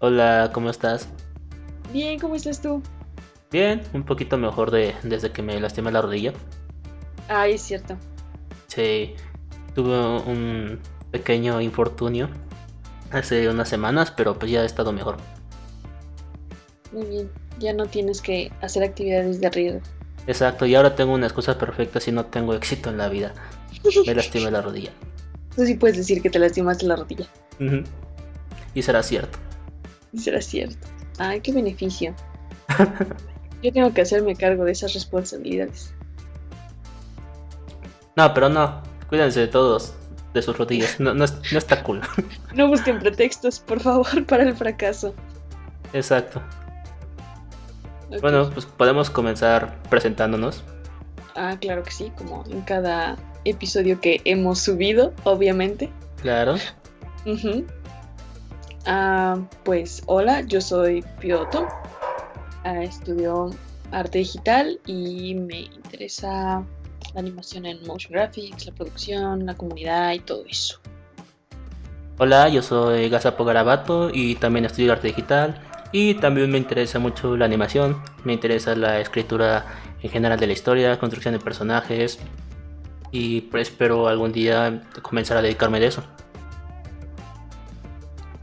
Hola, ¿cómo estás? Bien, ¿cómo estás tú? Bien, un poquito mejor de desde que me lastimé la rodilla. Ay, es cierto. Sí, tuve un pequeño infortunio hace unas semanas, pero pues ya he estado mejor. Muy bien, ya no tienes que hacer actividades de riesgo. Exacto, y ahora tengo una excusa perfecta si no tengo éxito en la vida. Me lastimé la rodilla. Tú sí puedes decir que te lastimaste la rodilla. Y será cierto. Será cierto. Ay, qué beneficio. Yo tengo que hacerme cargo de esas responsabilidades. No, pero no. Cuídense de todos, de sus rodillas. No, no, no está cool. No busquen pretextos, por favor, para el fracaso. Exacto. Bueno, pues podemos comenzar presentándonos. Ah, claro que sí, como en cada episodio que hemos subido, obviamente. Claro. Ah, pues hola, yo soy Pioto. Ah, estudio arte digital y me interesa la animación en motion graphics, la producción, la comunidad y todo eso. Hola, yo soy Gazapo Garabato y también estudio arte digital. Y también me interesa mucho la animación, me interesa la escritura en general de la historia, construcción de personajes. Y pues espero algún día comenzar a dedicarme de eso.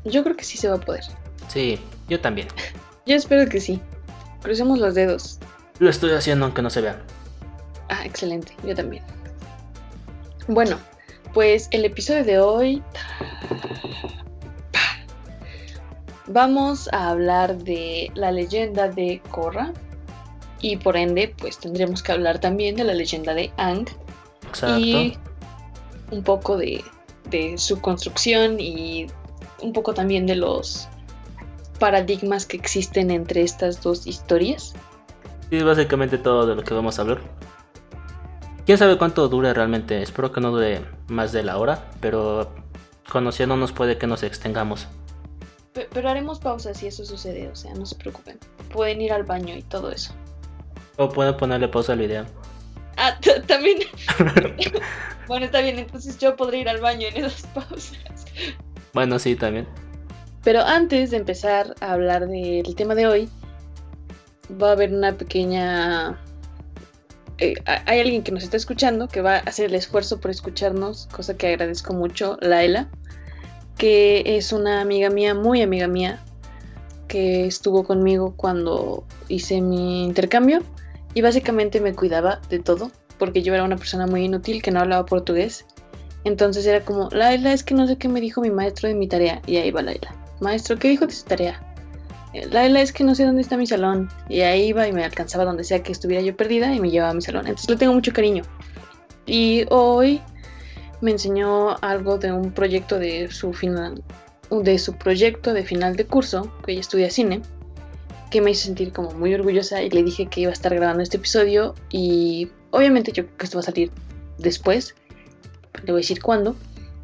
Yo creo que sí se va a poder. Sí, yo también. Yo espero que sí. Crucemos los dedos. Lo estoy haciendo aunque no se vea. Ah, excelente, yo también. Bueno, pues el episodio de hoy vamos a hablar de la leyenda de Korra y por ende pues tendremos que hablar también de la leyenda de Ang Exacto. y un poco de, de su construcción y un poco también de los paradigmas que existen entre estas dos historias. Sí, es básicamente todo de lo que vamos a hablar. Quién sabe cuánto dure realmente. Espero que no dure más de la hora, pero conociéndonos puede que nos extengamos. Pe- Pero haremos pausas si eso sucede, o sea, no se preocupen. Pueden ir al baño y todo eso. O pueden ponerle pausa al video. Ah, también. bueno, está bien, entonces yo podré ir al baño en esas pausas. Bueno, sí, también. Pero antes de empezar a hablar del tema de hoy, va a haber una pequeña... eh, ha- hay alguien que nos está escuchando que va a hacer el esfuerzo por escucharnos, cosa que agradezco mucho, Laela, que es una amiga mía, muy amiga mía, que estuvo conmigo cuando hice mi intercambio y básicamente me cuidaba de todo, porque yo era una persona muy inútil que no hablaba portugués. Entonces era como, Laila, es que no sé qué me dijo mi maestro de mi tarea. Y ahí va Laila. Maestro, ¿qué dijo de su tarea? "Eh, Laila, es que no sé dónde está mi salón. Y ahí iba y me alcanzaba donde sea que estuviera yo perdida y me llevaba a mi salón. Entonces le tengo mucho cariño. Y hoy me enseñó algo de un proyecto de su final, de su proyecto de final de curso, que ella estudia cine, que me hizo sentir como muy orgullosa y le dije que iba a estar grabando este episodio y obviamente yo creo que esto va a salir después, le voy a decir cuándo,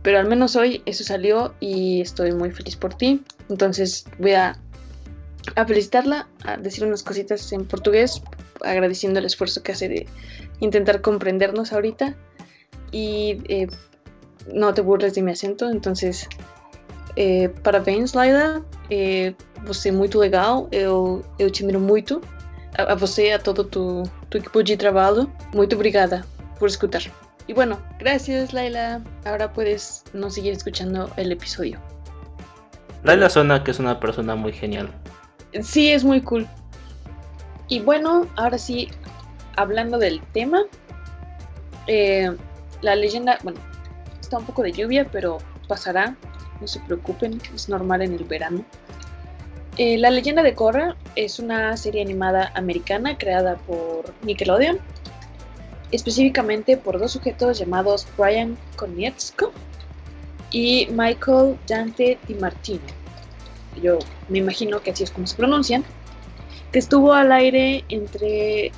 pero al menos hoy eso salió y estoy muy feliz por ti, entonces voy a, a felicitarla, a decir unas cositas en portugués, agradeciendo el esfuerzo que hace de intentar comprendernos ahorita e eh, não te burles de meu acento, entonces eh, parabéns Laila, eh, você é muito legal, eu, eu te admiro muito, a, a você a todo tu, tu equipo de trabalho, muito obrigada por escutar. Y bueno, gracias Laila, ahora puedes no seguir escuchando el episodio. Laila suena que es una persona muy genial. Sí, es muy cool. Y bueno, ahora sí, hablando del tema, eh, la leyenda, bueno, está un poco de lluvia, pero pasará, no se preocupen, es normal en el verano. Eh, la leyenda de Korra es una serie animada americana creada por Nickelodeon, específicamente por dos sujetos llamados Brian Konietzko y Michael Dante Di Martino. Yo me imagino que así es como se pronuncian, que estuvo al aire entre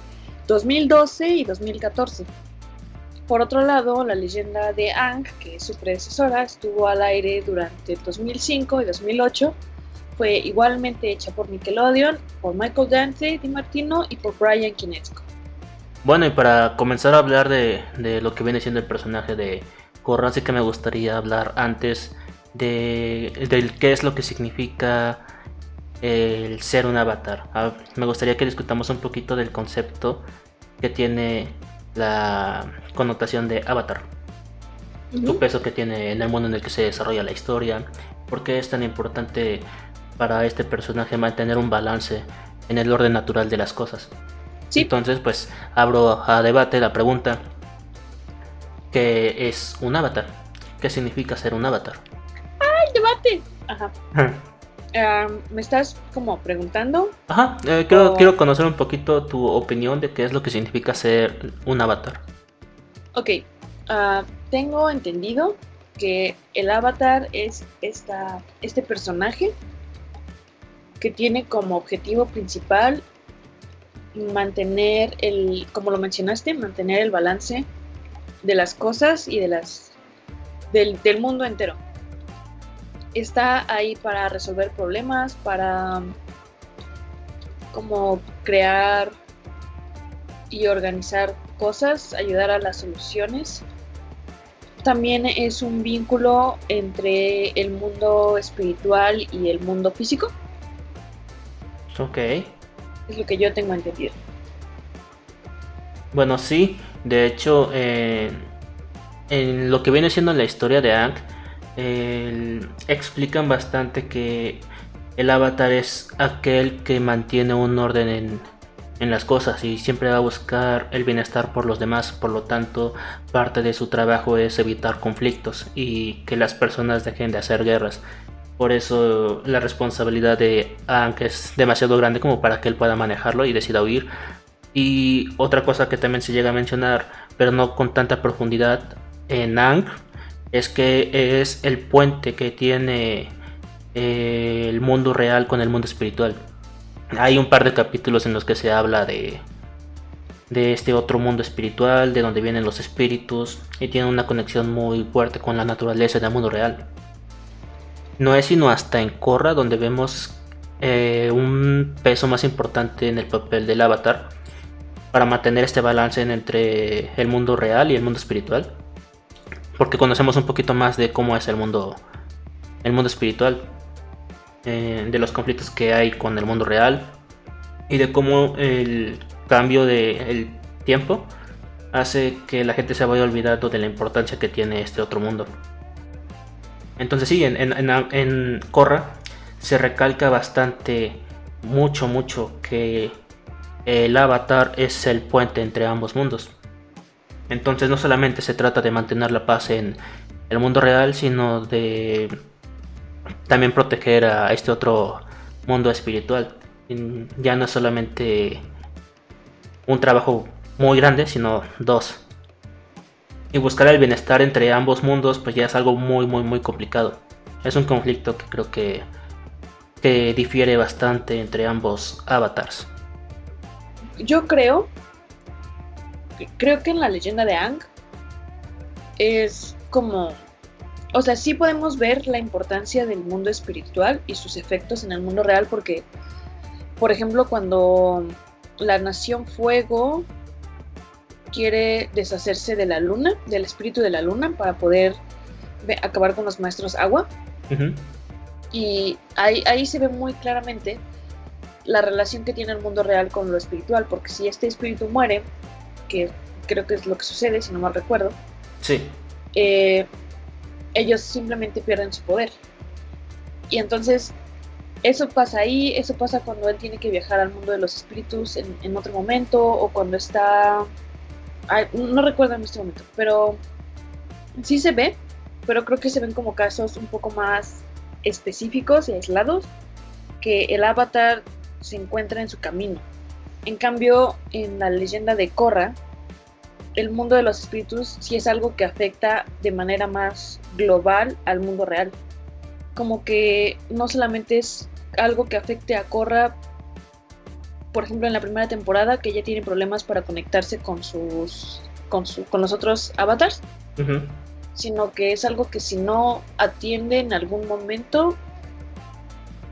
2012 y 2014. Por otro lado, la leyenda de Ang, que es su predecesora, estuvo al aire durante 2005 y 2008. Fue igualmente hecha por Nickelodeon, por Michael Dante Di Martino y por Brian Kinesco. Bueno, y para comenzar a hablar de, de lo que viene siendo el personaje de Korra, sí que me gustaría hablar antes de, del qué es lo que significa el ser un avatar. me gustaría que discutamos un poquito del concepto que tiene la connotación de avatar. Tu peso que tiene en el mundo en el que se desarrolla la historia. ¿Por qué es tan importante para este personaje mantener un balance en el orden natural de las cosas? Entonces, pues abro a debate la pregunta: ¿qué es un avatar? ¿Qué significa ser un avatar? ¡Ay, debate! Ajá. ¿Me estás como preguntando? Ajá, eh, quiero, quiero conocer un poquito tu opinión de qué es lo que significa ser un avatar. Ok, ah, tengo entendido que el avatar es esta, este personaje que tiene como objetivo principal mantener el, como lo mencionaste, mantener el balance de las cosas y de las del, del mundo entero está ahí para resolver problemas, para como crear y organizar cosas, ayudar a las soluciones. También es un vínculo entre el mundo espiritual y el mundo físico. Ok. Es lo que yo tengo entendido. Bueno, sí. De hecho, eh, en lo que viene siendo la historia de Aang, explican bastante que el avatar es aquel que mantiene un orden en, en, las cosas y siempre va a buscar el bienestar por los demás. Por lo tanto, parte de su trabajo es evitar conflictos y que las personas dejen de hacer guerras. Por eso la responsabilidad de Aang es demasiado grande como para que él pueda manejarlo y decida huir. Y otra cosa que también se llega a mencionar, pero no con tanta profundidad, en Aang es que es el puente que tiene eh, el mundo real con el mundo espiritual. Hay un par de capítulos en los que se habla de, de este otro mundo espiritual, de donde vienen los espíritus, y tiene una conexión muy fuerte con la naturaleza del mundo real. No es sino hasta en Korra donde vemos eh, un peso más importante en el papel del avatar para mantener este balance entre el mundo real y el mundo espiritual porque conocemos un poquito más de cómo es el mundo, el mundo espiritual, eh, de los conflictos que hay con el mundo real y de cómo el cambio del tiempo hace que la gente se vaya olvidando de la importancia que tiene este otro mundo. Entonces sí, en, Korra se recalca bastante, mucho, mucho que el avatar es el puente entre ambos mundos. Entonces no solamente se trata de mantener la paz en el mundo real, sino de también proteger a este otro mundo espiritual. Ya no es solamente un trabajo muy grande, sino dos. Y buscar el bienestar entre ambos mundos, pues ya es algo muy, muy, muy complicado. Es un conflicto que creo que, que difiere bastante entre ambos avatars. Yo creo creo que en la leyenda de Ang es como, o sea, sí podemos ver la importancia del mundo espiritual y sus efectos en el mundo real porque, por ejemplo, cuando la nación fuego quiere deshacerse de la luna, del espíritu de la luna para poder acabar con los maestros agua. Y ahí, ahí se ve muy claramente la relación que tiene el mundo real con lo espiritual, porque si este espíritu muere, que creo que es lo que sucede, si no mal recuerdo. Sí. Eh, ellos simplemente pierden su poder. Y entonces, eso pasa ahí, eso pasa cuando él tiene que viajar al mundo de los espíritus en, otro momento, o cuando está... no recuerdo en este momento, pero sí se ve, pero creo que se ven como casos un poco más específicos y aislados, que el avatar se encuentra en su camino en cambio, en la leyenda de Korra, el mundo de los espíritus sí es algo que afecta de manera más global al mundo real. Como que no solamente es algo que afecte a Korra, por ejemplo, en la primera temporada, que ella tiene problemas para conectarse con sus con, con los otros avatars, sino que es algo que si no atiende en algún momento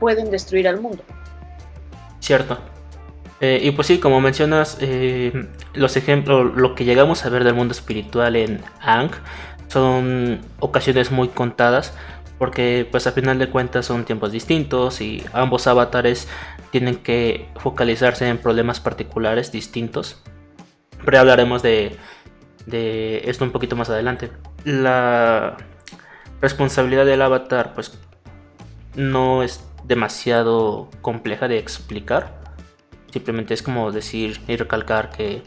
pueden destruir al mundo. Cierto. Eh, y pues sí, como mencionas, eh, los ejemplos, lo que llegamos a ver del mundo espiritual en Ang son ocasiones muy contadas, porque pues a final de cuentas son tiempos distintos y ambos avatares tienen que focalizarse en problemas particulares distintos. Pero hablaremos de, de esto un poquito más adelante. La responsabilidad del avatar pues no es demasiado compleja de explicar. Simplemente es como decir y recalcar que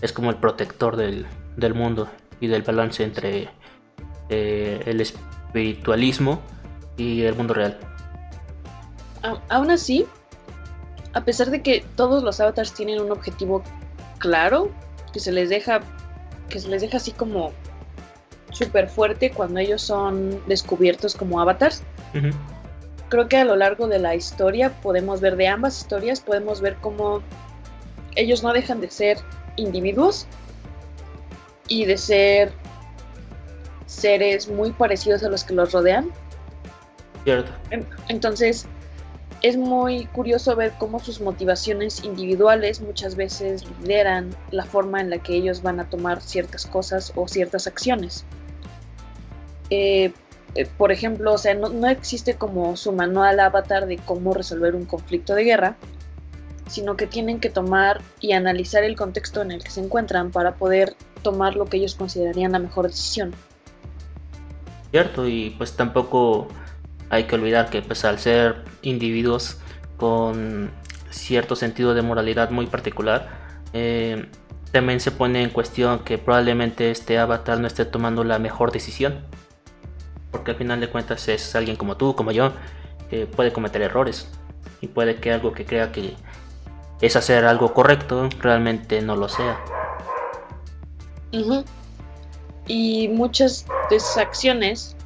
es como el protector del, del mundo y del balance entre eh, el espiritualismo y el mundo real. aún así, a pesar de que todos los avatars tienen un objetivo claro, que se les deja, que se les deja así como súper fuerte cuando ellos son descubiertos como avatars. Creo que a lo largo de la historia podemos ver de ambas historias, podemos ver cómo ellos no dejan de ser individuos y de ser seres muy parecidos a los que los rodean. Cierto. Entonces, es muy curioso ver cómo sus motivaciones individuales muchas veces lideran la forma en la que ellos van a tomar ciertas cosas o ciertas acciones. Eh, eh, por ejemplo, o sea, no, no, existe como su manual avatar de cómo resolver un conflicto de guerra, sino que tienen que tomar y analizar el contexto en el que se encuentran para poder tomar lo que ellos considerarían la mejor decisión. Cierto, y pues tampoco hay que olvidar que pues al ser individuos con cierto sentido de moralidad muy particular, eh, también se pone en cuestión que probablemente este avatar no esté tomando la mejor decisión. Porque al final de cuentas es alguien como tú, como yo, que puede cometer errores. Y puede que algo que crea que es hacer algo correcto, realmente no lo sea. Y muchas de esas acciones,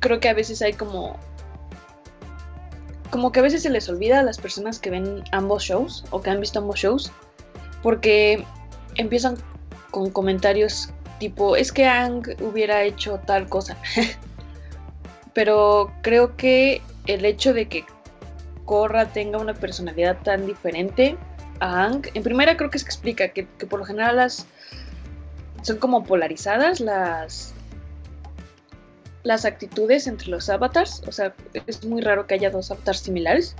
creo que a veces hay como... Como que a veces se les olvida a las personas que ven ambos shows o que han visto ambos shows, porque empiezan con comentarios tipo, es que Ang hubiera hecho tal cosa. Pero creo que el hecho de que Korra tenga una personalidad tan diferente a Ang. En primera creo que se explica que, por lo general las son como polarizadas las las actitudes entre los avatars. O sea, es muy raro que haya dos avatars similares.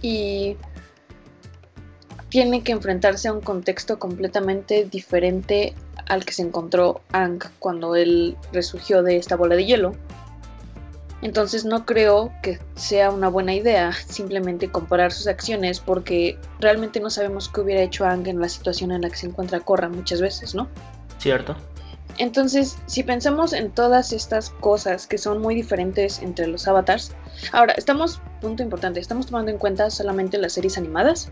Y tiene que enfrentarse a un contexto completamente diferente al que se encontró Ang cuando él resurgió de esta bola de hielo. Entonces no creo que sea una buena idea simplemente comparar sus acciones porque realmente no sabemos qué hubiera hecho Ang en la situación en la que se encuentra Korra muchas veces, ¿no? Cierto. Entonces, si pensamos en todas estas cosas que son muy diferentes entre los avatars, ahora estamos, punto importante, estamos tomando en cuenta solamente las series animadas,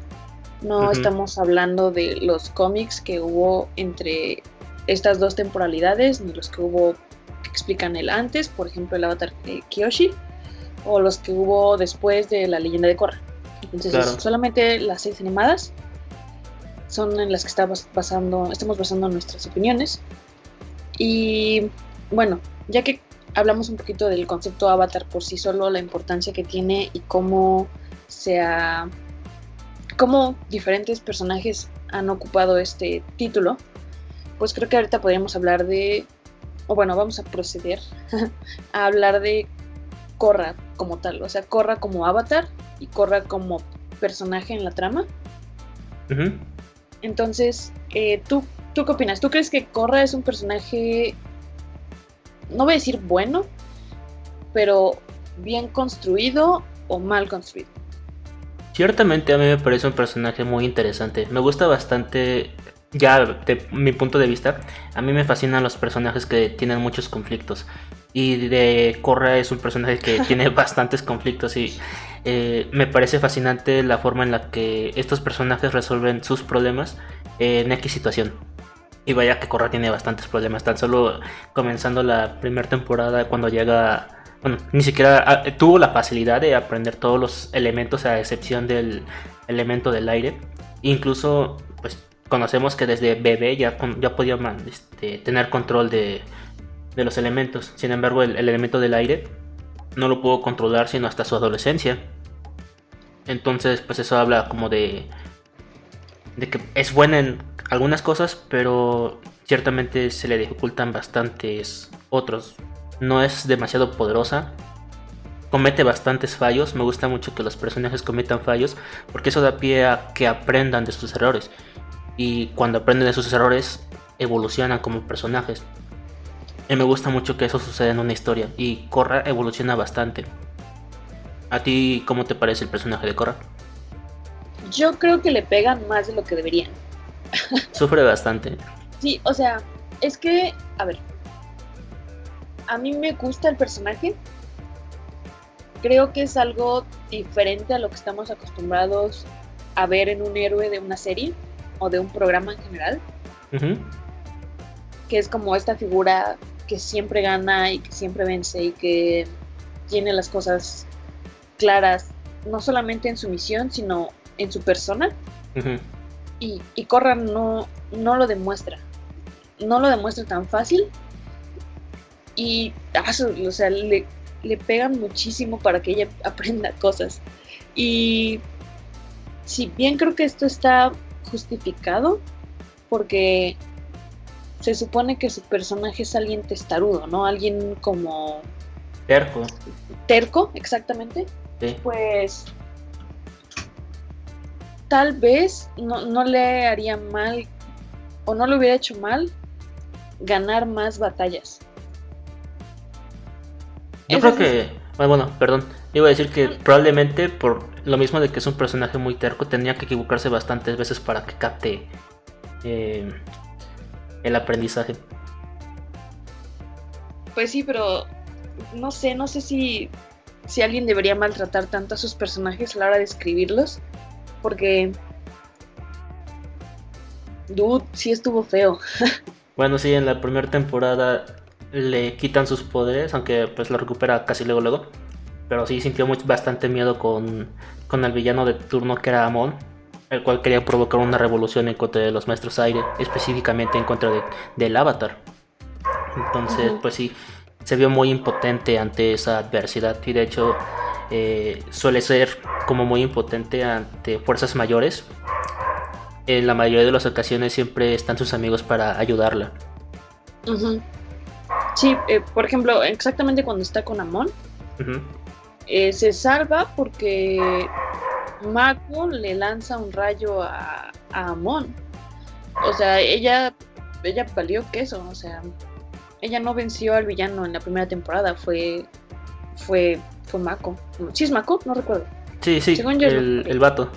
no estamos hablando de los cómics que hubo entre estas dos temporalidades, ni los que hubo explican el antes, por ejemplo el avatar de Kiyoshi, o los que hubo después de la leyenda de Korra. Entonces solamente las seis animadas son en las que estamos basando, estamos basando nuestras opiniones. Y bueno, ya que hablamos un poquito del concepto avatar por sí solo, la importancia que tiene y cómo se ha, cómo diferentes personajes han ocupado este título, pues creo que ahorita podríamos hablar de o bueno, vamos a proceder a hablar de Korra como tal, o sea, Korra como avatar y Korra como personaje en la trama. Entonces, eh, ¿tú, ¿tú qué opinas? ¿Tú crees que Korra es un personaje, no voy a decir bueno, pero bien construido o mal construido? Ciertamente a mí me parece un personaje muy interesante. Me gusta bastante ya de mi punto de vista, a mí me fascinan los personajes que tienen muchos conflictos. Y de Korra es un personaje que tiene bastantes conflictos y eh, me parece fascinante la forma en la que estos personajes resuelven sus problemas en X situación. Y vaya que Korra tiene bastantes problemas, tan solo comenzando la primera temporada cuando llega... Bueno, ni siquiera ah, tuvo la facilidad de aprender todos los elementos a excepción del elemento del aire. Incluso conocemos que desde bebé ya, ya podía este, tener control de, los elementos. Sin embargo, el, elemento del aire no lo pudo controlar sino hasta su adolescencia. Entonces, pues eso habla como de, de que es buena en algunas cosas, pero ciertamente se le dificultan bastantes otros no es demasiado poderosa. Comete bastantes fallos. Me gusta mucho que los personajes cometan fallos. Porque eso da pie a que aprendan de sus errores. Y cuando aprenden de sus errores, evolucionan como personajes. Y me gusta mucho que eso suceda en una historia. Y Korra evoluciona bastante. ¿A ti cómo te parece el personaje de Korra? Yo creo que le pegan más de lo que deberían. Sufre bastante. Sí, o sea, es que, a ver, a mí me gusta el personaje. Creo que es algo diferente a lo que estamos acostumbrados a ver en un héroe de una serie o de un programa en general. Que es como esta figura que siempre gana y que siempre vence y que tiene las cosas claras, no solamente en su misión, sino en su persona. y, y Corra no, no lo demuestra. No lo demuestra tan fácil. Y ah, o sea, le, le pegan muchísimo para que ella aprenda cosas. Y si bien creo que esto está justificado, porque se supone que su personaje es alguien testarudo, ¿no? Alguien como... Terco. Terco, exactamente. Pues tal vez no, le haría mal o no le hubiera hecho mal ganar más batallas. Yo creo que, bueno, perdón, iba a decir que probablemente por lo mismo de que es un personaje muy terco, tenía que equivocarse bastantes veces para que capte eh, el aprendizaje. Pues sí, pero no sé, no sé si, si alguien debería maltratar tanto a sus personajes a la hora de escribirlos, porque... Dude, sí estuvo feo. bueno, sí, en la primera temporada le quitan sus poderes, aunque pues lo recupera casi luego luego. Pero sí sintió mucho, bastante miedo con, con el villano de turno que era Amon, el cual quería provocar una revolución en contra de los maestros aire, específicamente en contra de, del avatar. Entonces, pues sí, se vio muy impotente ante esa adversidad y de hecho eh, suele ser como muy impotente ante fuerzas mayores. En la mayoría de las ocasiones siempre están sus amigos para ayudarla. Sí, eh, por ejemplo, exactamente cuando está con Amon, eh, se salva porque Mako le lanza un rayo a, Amon. O sea, ella, ella valió queso, o sea, ella no venció al villano en la primera temporada, fue, fue, fue Mako. ¿Sí es Mako? No recuerdo. Sí, sí, el, el, vato.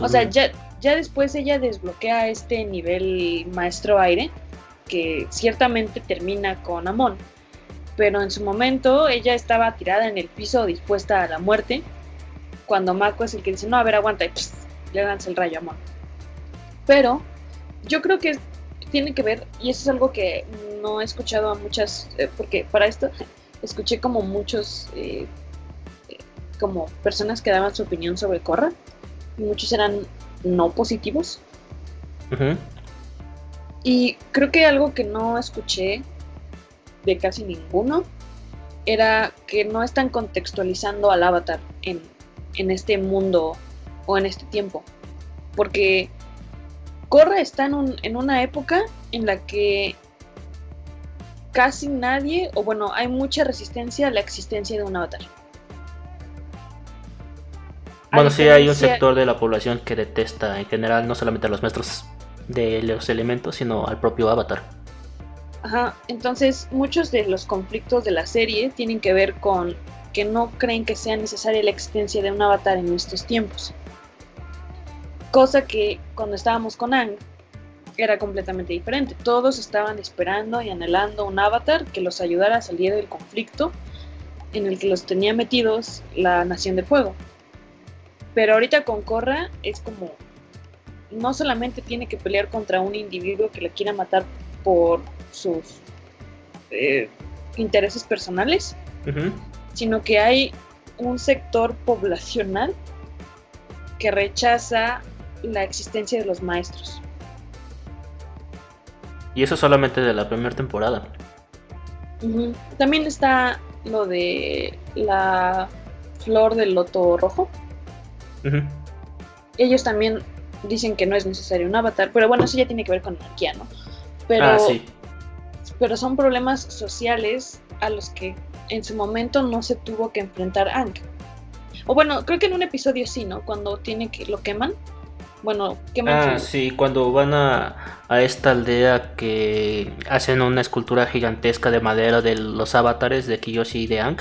O sea, ya, ya después ella desbloquea este nivel maestro aire, que ciertamente termina con Amon. Pero en su momento ella estaba tirada en el piso dispuesta a la muerte cuando Mako es el que dice, no, a ver, aguanta, y le lanza el rayo amor. Pero yo creo que tiene que ver, y eso es algo que no he escuchado a muchas, eh, porque para esto escuché como muchos, eh, como personas que daban su opinión sobre Korra, y muchos eran no positivos. Y creo que algo que no escuché de casi ninguno era que no están contextualizando al avatar en, en este mundo o en este tiempo. Porque Korra está en, en una época en la que casi nadie, o bueno, hay mucha resistencia a la existencia de un avatar. Bueno, sí hay un sector de la población que detesta en general no solamente a los maestros de los elementos, sino al propio avatar. Ajá, entonces muchos de los conflictos de la serie tienen que ver con que no creen que sea necesaria la existencia de un avatar en estos tiempos. Cosa que cuando estábamos con Ang era completamente diferente. Todos estaban esperando y anhelando un avatar que los ayudara a salir del conflicto en el que los tenía metidos la Nación de Fuego. Pero ahorita con Korra es como no solamente tiene que pelear contra un individuo que le quiera matar por sus eh, intereses personales, sino que hay un sector poblacional que rechaza la existencia de los maestros. Y eso solamente de la primera temporada. También está lo de la flor del loto rojo. Ellos también dicen que no es necesario un avatar, pero bueno, eso ya tiene que ver con anarquía, ¿no? Pero, ah, pero son problemas sociales a los que en su momento no se tuvo que enfrentar Ang. O bueno, creo que en un episodio sí, ¿no? Cuando tiene que lo queman. Bueno, queman Ah, sí, cuando van a, a esta aldea que hacen una escultura gigantesca de madera de los avatares de Kiyoshi y de Ang.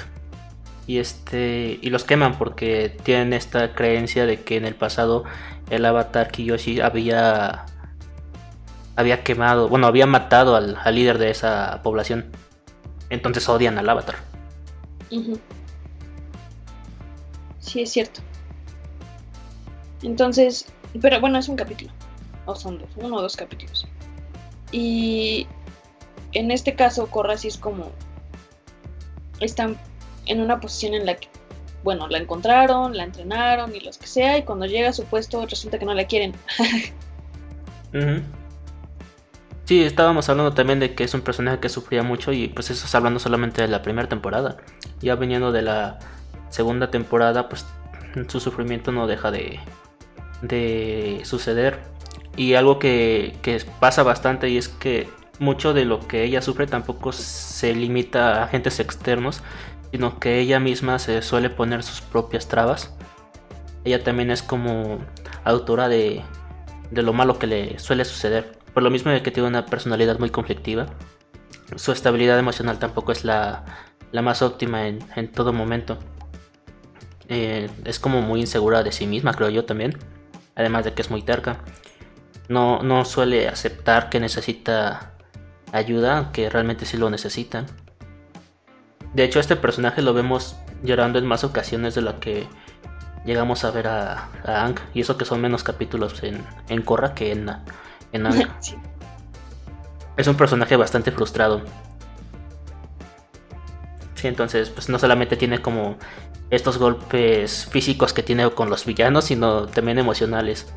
Y este. Y los queman porque tienen esta creencia de que en el pasado el avatar Kiyoshi había. había quemado. Bueno, había matado al, al líder de esa población. Entonces odian al avatar. Sí, es cierto. Entonces, pero bueno, es un capítulo. O son dos, uno o dos capítulos. Y en este caso, Korra sí es como. Están en una posición en la que, bueno, la encontraron, la entrenaron y los que sea, y cuando llega a su puesto resulta que no la quieren. Ujú. Sí, estábamos hablando también de que es un personaje que sufría mucho y pues eso es hablando solamente de la primera temporada. Ya viniendo de la segunda temporada, pues su sufrimiento no deja de, de suceder. Y algo que, pasa bastante y es que mucho de lo que ella sufre tampoco se limita a agentes externos, sino que ella misma se suele poner sus propias trabas. Ella también es como autora de, lo malo que le suele suceder. Por lo mismo de que tiene una personalidad muy conflictiva. Su estabilidad emocional tampoco es la, más óptima en, en todo momento. Eh, es como muy insegura de sí misma, creo yo también. Además de que es muy terca. No, no suele aceptar que necesita ayuda, aunque realmente sí lo necesita. De hecho, este personaje lo vemos llorando en más ocasiones de lo que llegamos a ver a, a Ang. Y eso que son menos capítulos en, en Korra que en, en Ang. Sí. Es un personaje bastante frustrado. Sí, entonces, pues no solamente tiene como estos golpes físicos que tiene con los villanos, sino también emocionales.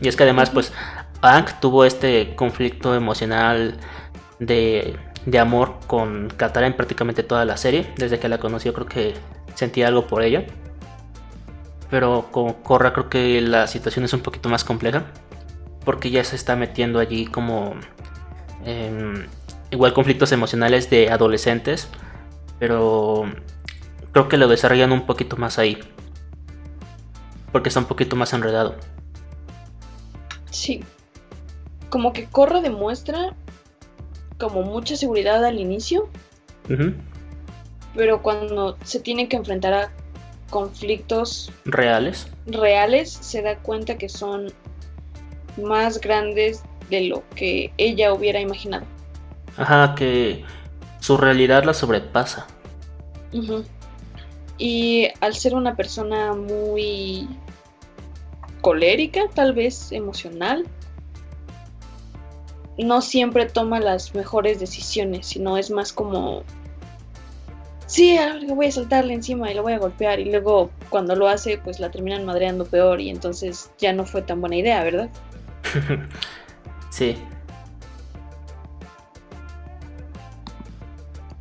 Y es que además, pues, Ang tuvo este conflicto emocional de, de amor con Katara en prácticamente toda la serie. Desde que la conoció, creo que sentía algo por ella. Pero con Korra, creo que la situación es un poquito más compleja. Porque ya se está metiendo allí como. em, igual conflictos emocionales de adolescentes. Pero creo que lo desarrollan un poquito más ahí. Porque está un poquito más enredado. Sí. Como que Korra demuestra como mucha seguridad al inicio, pero cuando se tiene que enfrentar a conflictos Reales. reales, se da cuenta que son más grandes de lo que ella hubiera imaginado. Ajá, que su realidad la sobrepasa. Ujú. Y al ser una persona muy colérica, tal vez emocional, no siempre toma las mejores decisiones, sino es más como, sí, ahora voy a saltarle encima y lo voy a golpear y luego cuando lo hace, pues la terminan madreando peor y entonces ya no fue tan buena idea, ¿verdad? sí.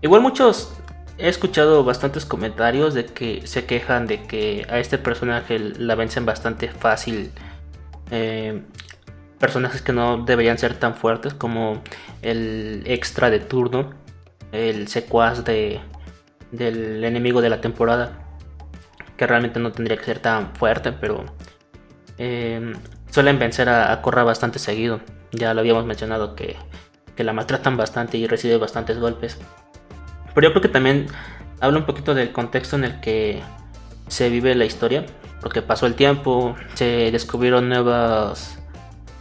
Igual muchos he escuchado bastantes comentarios de que se quejan de que a este personaje la vencen bastante fácil. eh, personajes que no deberían ser tan fuertes como el extra de turno, el secuaz de, del enemigo de la temporada, que realmente no tendría que ser tan fuerte, pero eh, suelen vencer a, a Korra bastante seguido. Ya lo habíamos mencionado que, que la maltratan bastante y recibe bastantes golpes. Pero yo creo que también habla un poquito del contexto en el que se vive la historia, porque pasó el tiempo, se descubrieron nuevas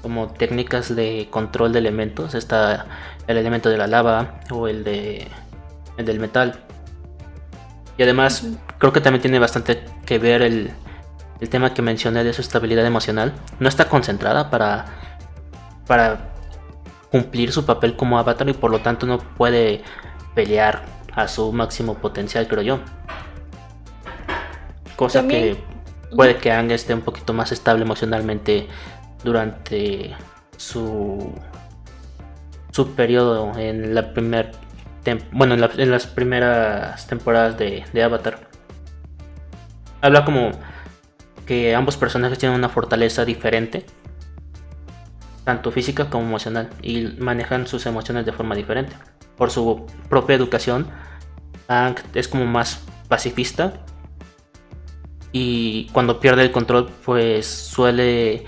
como técnicas de control de elementos, está el elemento de la lava o el de el del metal. Y además creo que también tiene bastante que ver el, el tema que mencioné de su estabilidad emocional. No está concentrada para para cumplir su papel como avatar y por lo tanto no puede pelear a su máximo potencial, creo yo. Cosa También- que puede que Ang esté un poquito más estable emocionalmente durante su su periodo en la primer tem- bueno en, la- en las primeras temporadas de, de Avatar. Habla como que ambos personajes tienen una fortaleza diferente, tanto física como emocional, y manejan sus emociones de forma diferente. Por su propia educación, Ang es como más pacifista y cuando pierde el control pues suele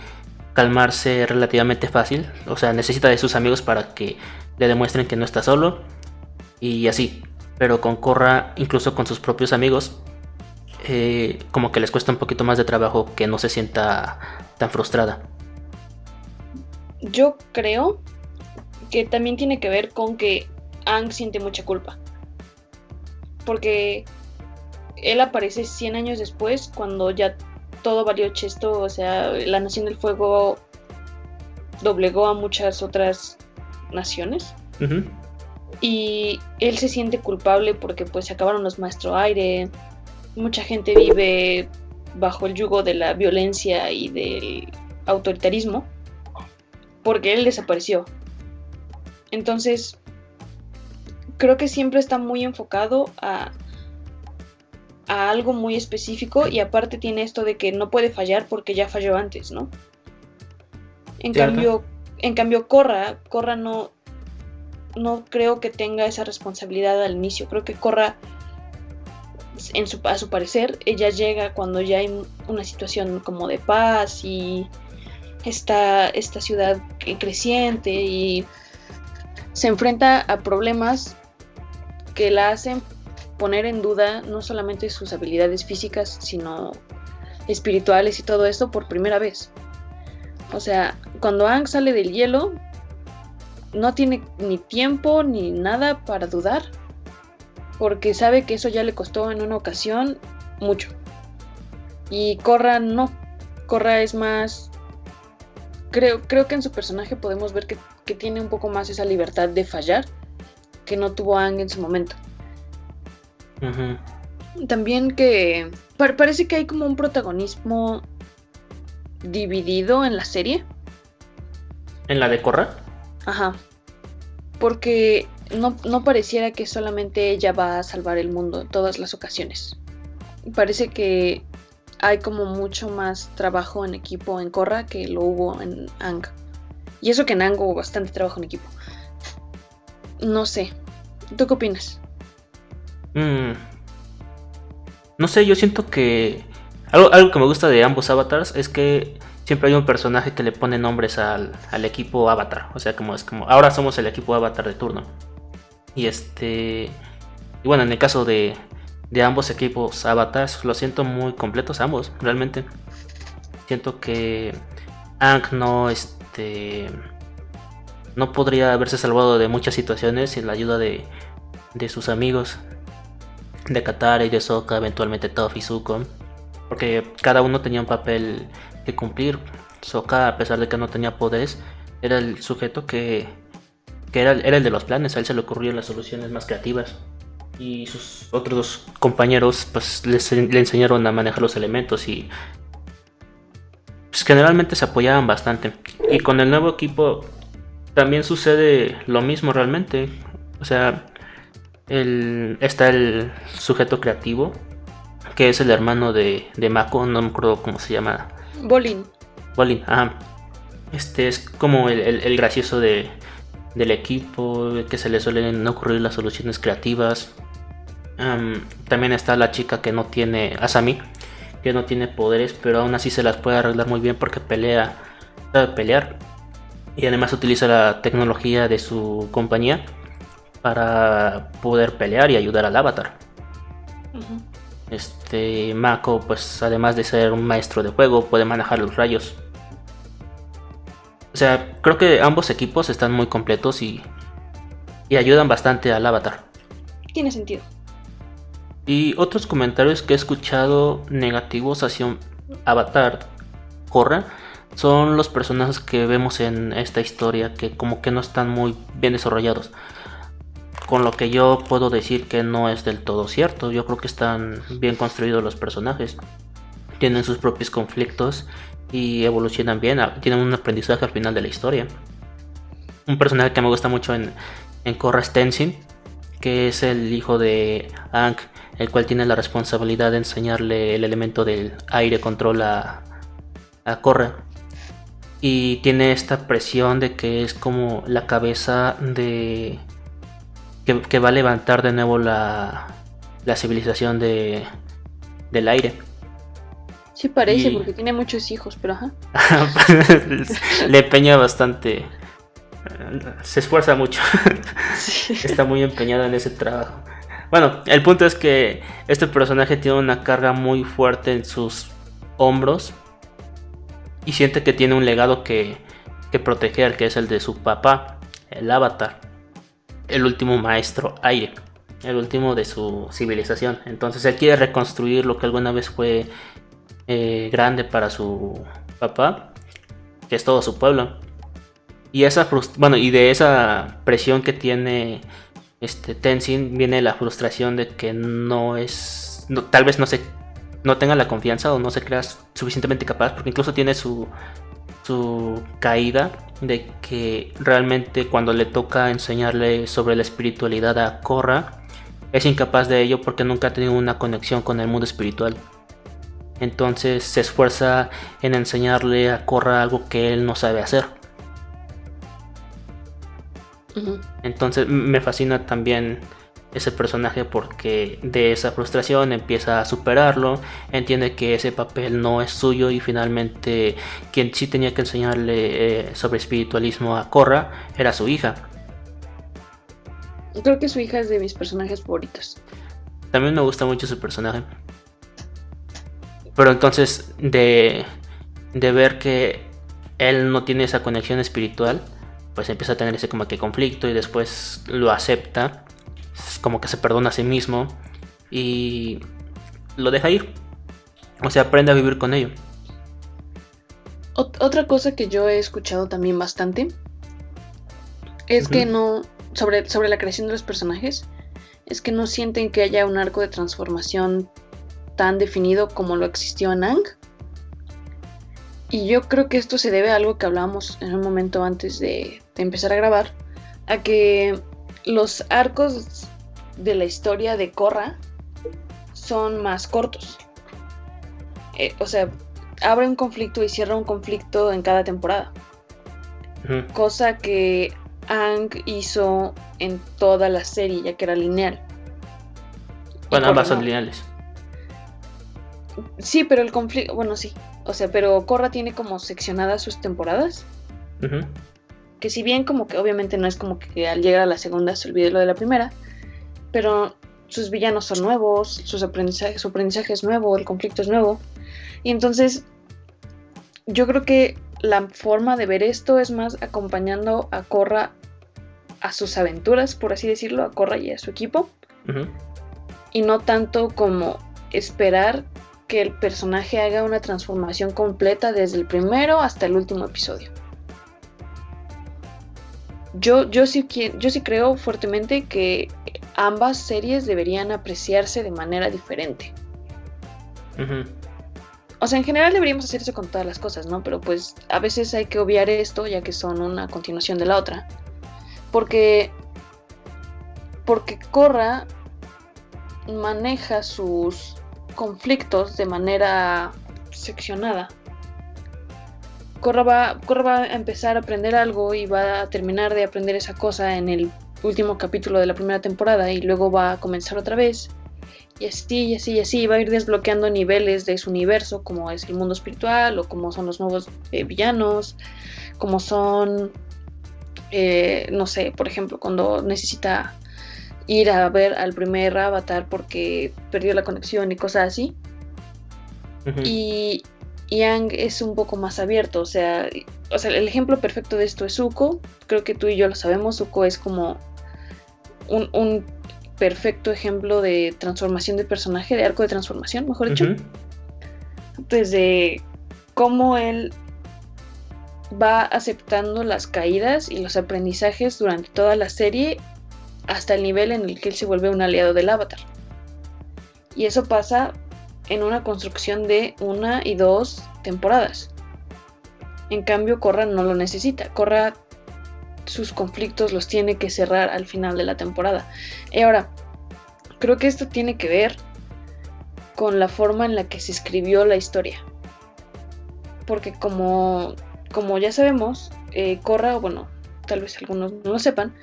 calmarse relativamente fácil, o sea, necesita de sus amigos para que le demuestren que no está solo y así, pero con Korra, incluso con sus propios amigos, eh, como que les cuesta un poquito más de trabajo que no se sienta tan frustrada. Yo creo que también tiene que ver con que Ang siente mucha culpa. Porque él aparece 100 años después, cuando ya todo valió chesto, o sea, la Nación del Fuego doblegó a muchas otras naciones. Y él se siente culpable porque pues se acabaron los maestros aire, mucha gente vive bajo el yugo de la violencia y del autoritarismo, porque él desapareció. Entonces, creo que siempre está muy enfocado a, a algo muy específico y aparte tiene esto de que no puede fallar porque ya falló antes, ¿no? En cambio, en cambio Corra, Corra no no creo que tenga esa responsabilidad al inicio. Creo que Corra en su, a su parecer, ella llega cuando ya hay una situación como de paz y está esta ciudad creciente y se enfrenta a problemas que la hacen poner en duda no solamente sus habilidades físicas, sino espirituales y todo esto por primera vez. O sea, cuando Ang sale del hielo, no tiene ni tiempo ni nada para dudar, porque sabe que eso ya le costó en una ocasión mucho. Y Corra no, Corra es más... Creo, creo que en su personaje podemos ver que, que tiene un poco más esa libertad de fallar que no tuvo Ang en su momento. También que parece que hay como un protagonismo dividido en la serie. ¿En la de Corra? Ajá. Porque no, no, pareciera que solamente ella va a salvar el mundo en todas las ocasiones. Parece que hay como mucho más trabajo en equipo en Corra que lo hubo en Ang. Y eso que en Ang hubo bastante trabajo en equipo. No sé. ¿Tú qué opinas? Mm. No sé, yo siento que algo, algo, que me gusta de ambos avatars es que siempre hay un personaje que le pone nombres al, equipo avatar. O sea, como es como, ahora somos el equipo avatar de turno. Y este... Y bueno, en el caso de, de ambos equipos avatars, lo siento muy completos ambos, realmente. Siento que Ang no, este... No podría haberse salvado de muchas situaciones sin la ayuda de, de sus amigos de Katara y de Sokka, eventualmente Toph y Zuko, porque cada uno tenía un papel que cumplir. Sokka, a pesar de que no tenía poderes, era el sujeto que, que era, era, el de los planes, a él se le ocurrieron las soluciones más creativas. Y sus otros compañeros pues les, le enseñaron a manejar los elementos y pues, generalmente se apoyaban bastante. Y con el nuevo equipo también sucede lo mismo realmente. O sea, el, está el sujeto creativo, que es el hermano de, de Mako, no me acuerdo cómo se llama. Bolin. Bolin, ajá. Este es como el, gracioso de, del equipo, que se le suelen ocurrir las soluciones creativas. también está la chica que no tiene, Asami, que no tiene poderes, pero aún así se las puede arreglar muy bien porque pelea, sabe pelear. Y además utiliza la tecnología de su compañía para poder pelear y ayudar al avatar. Este Mako, pues además de ser un maestro de juego, puede manejar los rayos. O sea, creo que ambos equipos están muy completos y, y ayudan bastante al avatar. Tiene sentido. Y otros comentarios que he escuchado negativos hacia un avatar Corra son los personajes que vemos en esta historia que como que no están muy bien desarrollados con lo que yo puedo decir que no es del todo cierto. Yo creo que están bien construidos los personajes. Tienen sus propios conflictos y evolucionan bien. Tienen un aprendizaje al final de la historia. Un personaje que me gusta mucho en, en Korra Stenzin, que es el hijo de Ankh, el cual tiene la responsabilidad de enseñarle el elemento del aire control a, a Korra. Y tiene esta presión de que es como la cabeza de que, va a levantar de nuevo la, la civilización de, del aire. Sí parece, porque tiene muchos hijos, pero ajá. Le peña bastante. Se esfuerza mucho. Está muy empeñado en ese trabajo. Bueno, el punto es que este personaje tiene una carga muy fuerte en sus hombros. Y siente que tiene un legado que, que proteger, que es el de su papá, el avatar. El último maestro aire. El último de su civilización. Entonces él quiere reconstruir lo que alguna vez fue eh, grande para su papá, que es todo su pueblo. Y esa bueno, y de esa presión que tiene este Tenzin viene la frustración de que no es tal vez no se no tenga la confianza o no se crea suficientemente capaz, porque incluso tiene su su caída de que realmente cuando le toca enseñarle sobre la espiritualidad a Korra es incapaz de ello porque nunca ha tenido una conexión con el mundo espiritual. Entonces se esfuerza en enseñarle a Korra algo que él no sabe hacer. Entonces me fascina también ese personaje porque de esa frustración empieza a superarlo, entiende que ese papel no es suyo y finalmente quien sí tenía que enseñarle eh, sobre espiritualismo a Korra era su hija. Creo que su hija es de mis personajes favoritos. También me gusta mucho su personaje. Pero entonces de, de ver que él no tiene esa conexión espiritual, pues empieza a tener ese como que conflicto y después lo acepta, como que se perdona a sí mismo y lo deja ir. O sea, aprende a vivir con ello. Otra cosa que yo he escuchado también bastante es que no, sobre, sobre la creación de los personajes, es que no sienten que haya un arco de transformación tan definido como lo existió en Ang. Y yo creo que esto se debe a algo que hablábamos en un momento antes de, empezar a grabar, a que los arcos de la historia de Korra son más cortos. Eh, o sea, abre un conflicto y cierra un conflicto en cada temporada. Cosa que Ang hizo en toda la serie, ya que era lineal. Bueno, ambas son lineales. Sí, pero el conflicto, bueno, sí. O sea, pero Korra tiene como seccionadas sus temporadas. Que si bien como que obviamente no es como que al llegar a la segunda se olvide lo de la primera, pero sus villanos son nuevos, sus su aprendizaje es nuevo, el conflicto es nuevo. Y entonces yo creo que la forma de ver esto es más acompañando a Korra a sus aventuras, por así decirlo, a Korra y a su equipo. Y no tanto como esperar que el personaje haga una transformación completa desde el primero hasta el último episodio. Yo, yo, sí, yo sí creo fuertemente que ambas series deberían apreciarse de manera diferente. O sea, en general deberíamos hacer eso con todas las cosas, ¿no? Pero pues a veces hay que obviar esto ya que son una continuación de la otra. Porque. Porque Korra maneja sus conflictos de manera seccionada. Korra va, va a empezar a aprender algo y va a terminar de aprender esa cosa en el último capítulo de la primera temporada y luego va a comenzar otra vez. Y así, y así, y así, va a ir desbloqueando niveles de su universo, como es el mundo espiritual, o como son los nuevos eh, villanos, como son, eh, no sé, por ejemplo, cuando necesita ir a ver al primer avatar porque perdió la conexión y cosas así. Y Yang es un poco más abierto, o sea, o sea, el ejemplo perfecto de esto es Zuko. Creo que tú y yo lo sabemos, Zuko es como un, perfecto ejemplo de transformación de personaje, de arco de transformación, mejor dicho. Desde cómo él va aceptando las caídas y los aprendizajes durante toda la serie hasta el nivel en el que él se vuelve un aliado del avatar. Y eso pasa en una construcción de una y dos temporadas. En cambio, Korra no lo necesita. Korra sus conflictos los tiene que cerrar al final de la temporada. Y ahora, creo que esto tiene que ver con la forma en la que se escribió la historia. Porque como, como ya sabemos, eh, Korra, bueno, tal vez algunos no lo sepan,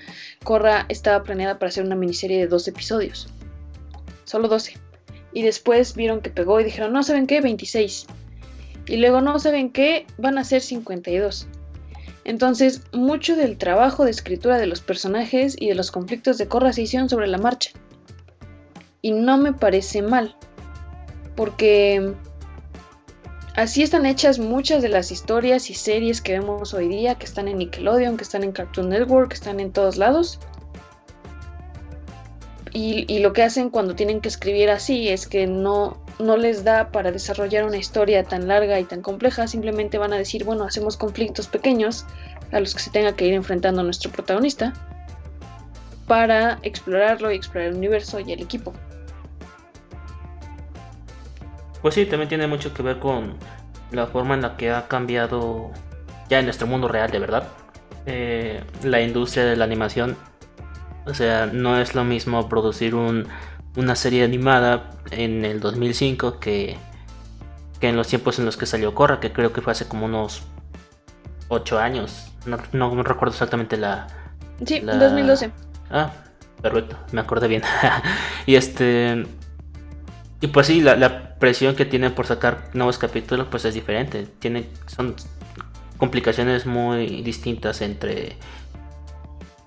Korra estaba planeada para hacer una miniserie de 12 episodios. Solo 12. Y después vieron que pegó y dijeron, no saben qué, 26. Y luego no saben qué, van a ser 52. Entonces, mucho del trabajo de escritura de los personajes y de los conflictos de Korra se hicieron sobre la marcha. Y no me parece mal, porque así están hechas muchas de las historias y series que vemos hoy día, que están en Nickelodeon, que están en Cartoon Network, que están en todos lados. Y, lo que hacen cuando tienen que escribir así es que no, no les da para desarrollar una historia tan larga y tan compleja, simplemente van a decir, bueno, hacemos conflictos pequeños a los que se tenga que ir enfrentando nuestro protagonista para explorarlo y explorar el universo y el equipo. Pues sí, también tiene mucho que ver con la forma en la que ha cambiado ya en nuestro mundo real, de verdad, eh, la industria de la animación. O sea, no es lo mismo producir una serie animada en el 2005 que, que en los tiempos en los que salió Corra, que creo que fue hace como unos 8 años. No, no, recuerdo exactamente la... Sí, 2012. Ah, perfecto, me acordé bien. y este... Y pues sí, la, presión que tienen por sacar nuevos capítulos pues es diferente. Tiene, son complicaciones muy distintas entre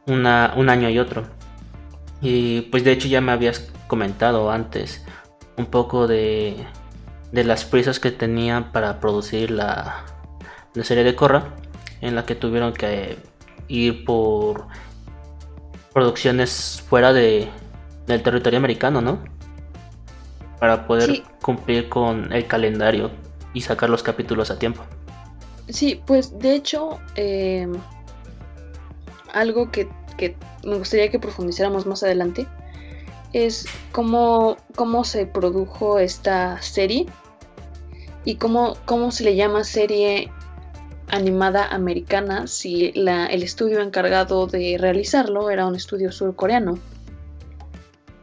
una, un año y otro. Y pues de hecho ya me habías comentado antes un poco de, de las prisas que tenían para producir la, la serie de Corra, en la que tuvieron que ir por producciones fuera de, del territorio americano, ¿no? para poder cumplir con el calendario y sacar los capítulos a tiempo. Sí, pues de hecho, eh, algo que, me gustaría que profundizáramos más adelante es cómo, cómo se produjo esta serie y cómo, cómo se le llama serie animada americana si el estudio encargado de realizarlo era un estudio surcoreano.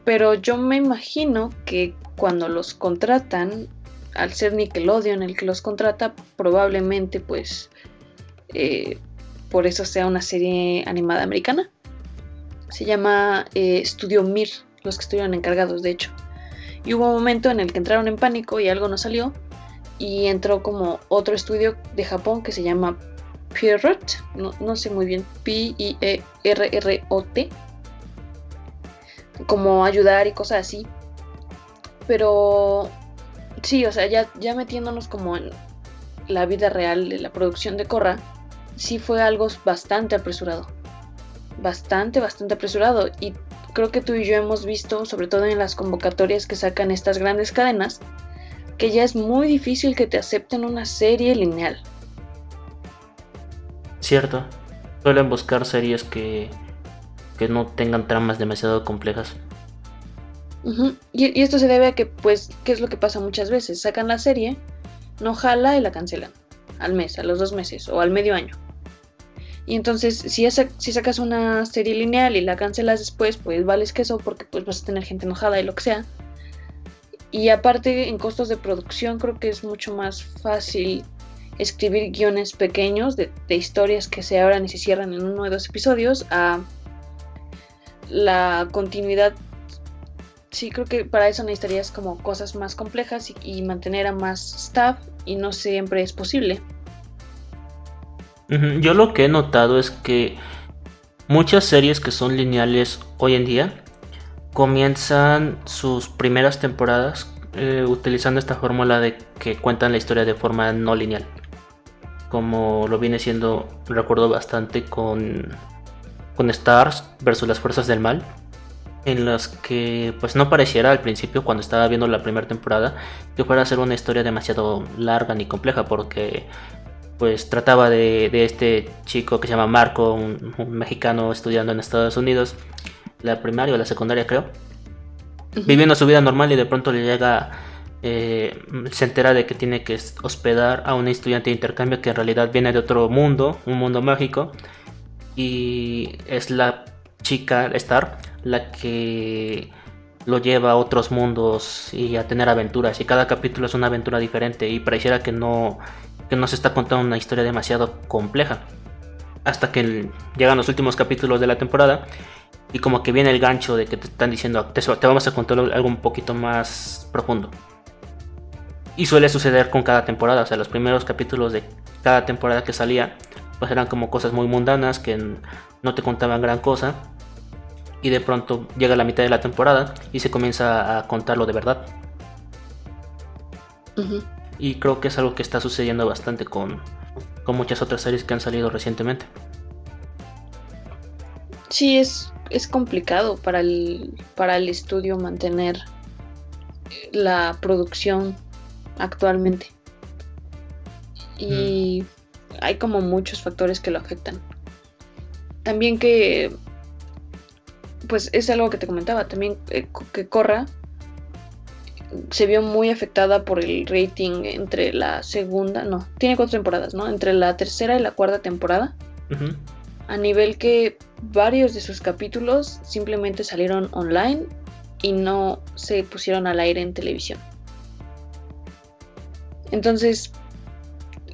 Pero yo me imagino que cuando los contratan, al ser Nickelodeon el que los contrata, probablemente pues eh, por eso sea una serie animada americana. Se llama eh, Studio Mir, los que estuvieron encargados de hecho. Y hubo un momento en el que entraron en pánico y algo no salió. Y entró como otro estudio de Japón que se llama Pierrot, no, no sé muy bien, P-I-E-R-R-O-T, como ayudar y cosas así. Pero sí, o sea, ya, ya metiéndonos como en la vida real de la producción de Corra, sí fue algo bastante apresurado. Bastante, bastante apresurado. Y creo que tú y yo hemos visto, sobre todo en las convocatorias que sacan estas grandes cadenas, que ya es muy difícil que te acepten una serie lineal. Cierto. Suelen buscar series que, que no tengan tramas demasiado complejas y, esto se debe a que, pues, ¿qué es lo que pasa muchas veces? Sacan la serie, no jala y la cancelan. Al mes, a los dos meses o al medio año. Y entonces, si, sacas una serie lineal y la cancelas después, pues vales queso porque pues vas a tener gente enojada y lo que sea. Y aparte, en costos de producción, creo que es mucho más fácil escribir guiones pequeños de historias que se abran y se cierran en uno o dos episodios a la continuidad sí creo que para eso necesitarías como cosas más complejas y, mantener a más staff y no siempre es posible. Yo lo que he notado es que muchas series que son lineales hoy en día comienzan sus primeras temporadas eh, utilizando esta fórmula de que cuentan la historia de forma no lineal. Como lo viene siendo, recuerdo bastante con, con Stars versus las Fuerzas del Mal en las que pues no pareciera al principio cuando estaba viendo la primera temporada que fuera a ser una historia demasiado larga ni compleja porque pues trataba de, este chico que se llama Marco, un, mexicano estudiando en Estados Unidos, la primaria o la secundaria creo, viviendo su vida normal y de pronto le llega, eh, se entera de que tiene que hospedar a un estudiante de intercambio que en realidad viene de otro mundo, un mundo mágico, y es la chica Star la que lo lleva a otros mundos y a tener aventuras y cada capítulo es una aventura diferente y pareciera que no que no se está contando una historia demasiado compleja hasta que llegan los últimos capítulos de la temporada y como que viene el gancho de que te están diciendo te, te vamos a contar algo un poquito más profundo. Y suele suceder con cada temporada, o sea, los primeros capítulos de cada temporada que salía, pues eran como cosas muy mundanas que no te contaban gran cosa. Y de pronto llega la mitad de la temporada y se comienza a contarlo de verdad. Y creo que es algo que está sucediendo bastante con, con muchas otras series que han salido recientemente. Sí, es, es complicado para el, para el estudio mantener la producción actualmente. Y mm. hay como muchos factores que lo afectan. También que, pues es algo que te comentaba, también eh, que Corra se vio muy afectada por el rating entre la segunda, no, tiene cuatro temporadas, ¿no? Entre la tercera y la cuarta temporada. A nivel que varios de sus capítulos simplemente salieron online y no se pusieron al aire en televisión. Entonces,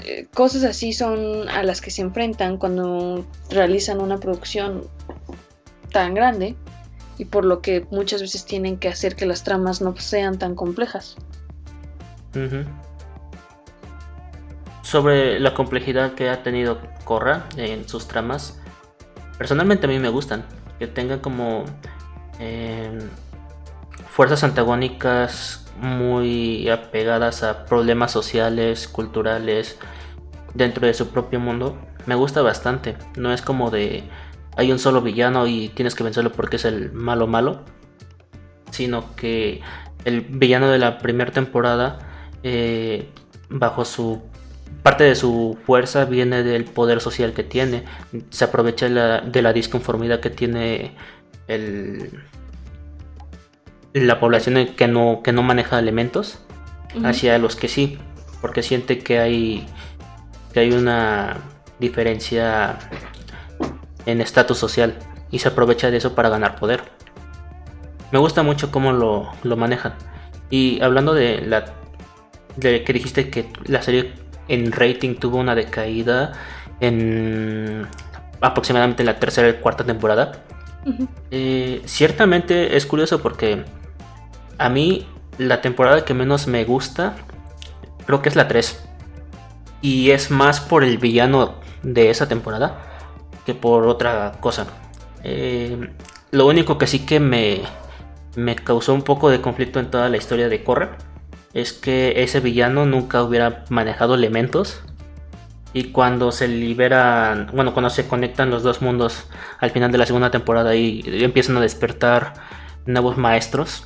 eh, cosas así son a las que se enfrentan cuando realizan una producción tan grande y por lo que muchas veces tienen que hacer que las tramas no sean tan complejas. Sobre la complejidad que ha tenido Korra en sus tramas, personalmente a mí me gustan, que tengan como eh, fuerzas antagónicas muy apegadas a problemas sociales, culturales, dentro de su propio mundo, me gusta bastante. No es como de hay un solo villano y tienes que vencerlo porque es el malo malo, sino que el villano de la primera temporada, eh, bajo su parte de su fuerza viene del poder social que tiene, se aprovecha de la disconformidad que tiene el, la población que no, que no maneja elementos hacia los que sí, porque siente que hay, que hay una diferencia en estatus social y se aprovecha de eso para ganar poder. Me gusta mucho cómo lo, lo manejan. Y hablando de la de que dijiste que la serie en rating tuvo una decaída en aproximadamente la tercera y cuarta temporada. Eh, ciertamente es curioso porque a mí la temporada que menos me gusta creo que es la 3. Y es más por el villano de esa temporada que por otra cosa. Eh, lo único que sí que me, me causó un poco de conflicto en toda la historia de Korra es que ese villano nunca hubiera manejado elementos. Y cuando se liberan, bueno, cuando se conectan los dos mundos al final de la segunda temporada y empiezan a despertar nuevos maestros,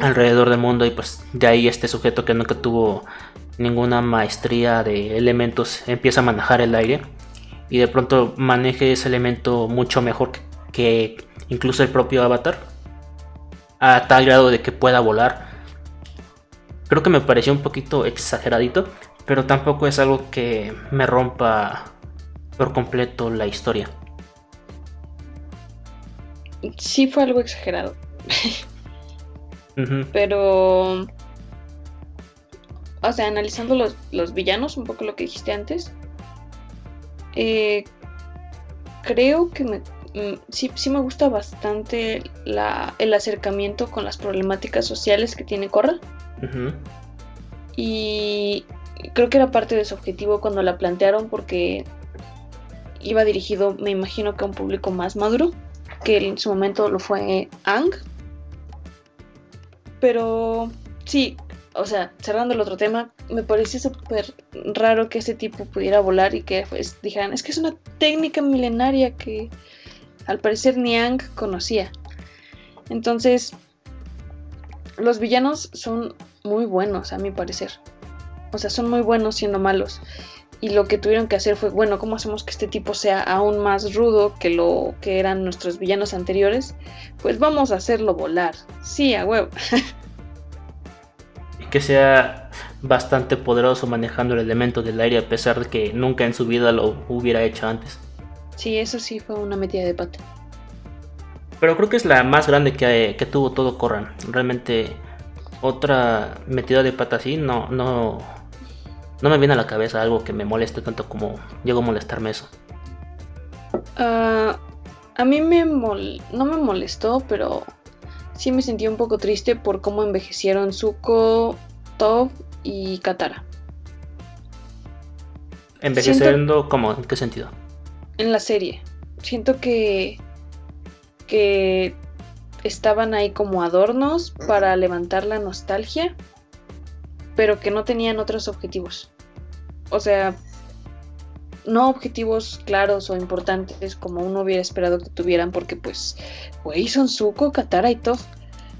alrededor del mundo y pues de ahí este sujeto que nunca tuvo ninguna maestría de elementos empieza a manejar el aire y de pronto maneje ese elemento mucho mejor que, incluso el propio avatar a tal grado de que pueda volar. Creo que me pareció un poquito exageradito pero tampoco es algo que me rompa por completo la historia. Sí fue algo exagerado. Pero, o sea, analizando los, villanos, un poco lo que dijiste antes, eh, creo que me, mm, sí, me gusta bastante el acercamiento con las problemáticas sociales que tiene Korra. Y creo que era parte de su objetivo cuando la plantearon porque iba dirigido, me imagino que a un público más maduro, que en su momento lo fue Ang, pero sí, o sea, cerrando el otro tema, me pareció súper raro que ese tipo pudiera volar y que pues, dijeran, es que es una técnica milenaria que al parecer Niang conocía. Entonces, los villanos son muy buenos, a mi parecer. O sea, son muy buenos siendo malos. Y lo que tuvieron que hacer fue, bueno, ¿cómo hacemos que este tipo sea aún más rudo que lo que eran nuestros villanos anteriores? Pues vamos a hacerlo volar. Sí, a huevo. que sea bastante poderoso manejando el elemento del aire a pesar de que nunca en su vida lo hubiera hecho antes. Sí, eso sí fue una metida de pata. Pero creo que es la más grande que, que tuvo todo Corran. Realmente otra metida de pata así no, no, no me viene a la cabeza algo que me moleste tanto como llegó a molestarme eso. Ah, a mí me no me molestó, pero sí me sentí un poco triste por cómo envejecieron Zuko, Toph y Katara. ¿Envejeciendo cómo? ¿En qué sentido? En la serie. Siento que. que estaban ahí como adornos para levantar la nostalgia, pero que no tenían otros objetivos. O sea, no objetivos claros o importantes como uno hubiera esperado que tuvieran, porque pues, güey, son Zuko, Katara y todo.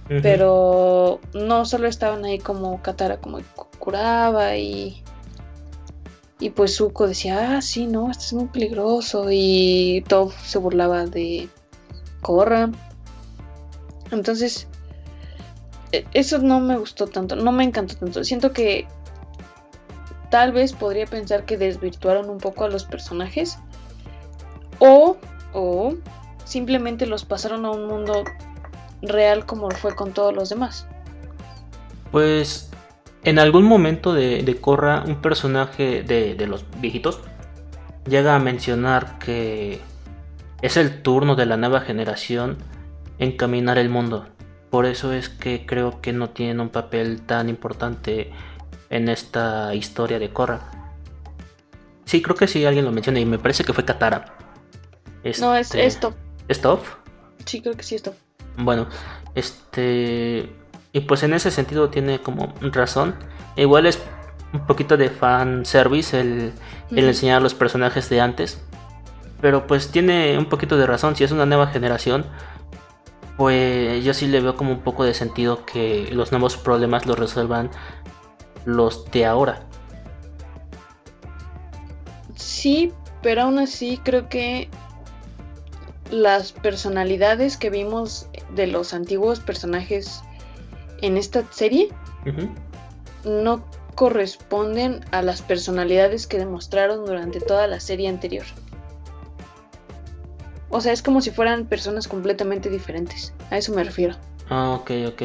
Pero no solo estaban ahí como Katara como curaba y y pues Zuko decía, ah, sí, no, esto es muy peligroso y Toph se burlaba de Korra. Entonces, e, eso no me gustó tanto, no me encantó tanto. Siento que tal vez podría pensar que desvirtuaron un poco a los personajes o, o simplemente los pasaron a un mundo real como fue con todos los demás. Pues en algún momento de, de Korra, un personaje de, de los viejitos llega a mencionar que es el turno de la nueva generación en caminar el mundo. Por eso es que creo que no tienen un papel tan importante en esta historia de Korra. Sí, creo que sí, alguien lo menciona y me parece que fue Katara. no, es esto. ¿Es Top? Sí, creo que sí, esto. Bueno, este... Y pues en ese sentido tiene como razón. Igual es un poquito de fan service el, el enseñar a los personajes de antes. Pero pues tiene un poquito de razón. Si es una nueva generación, pues yo sí le veo como un poco de sentido que los nuevos problemas los resuelvan los de ahora. Sí, pero aún así creo que las personalidades que vimos de los antiguos personajes en esta serie no corresponden a las personalidades que demostraron durante toda la serie anterior. O sea, es como si fueran personas completamente diferentes. A eso me refiero. Ah, ok, ok.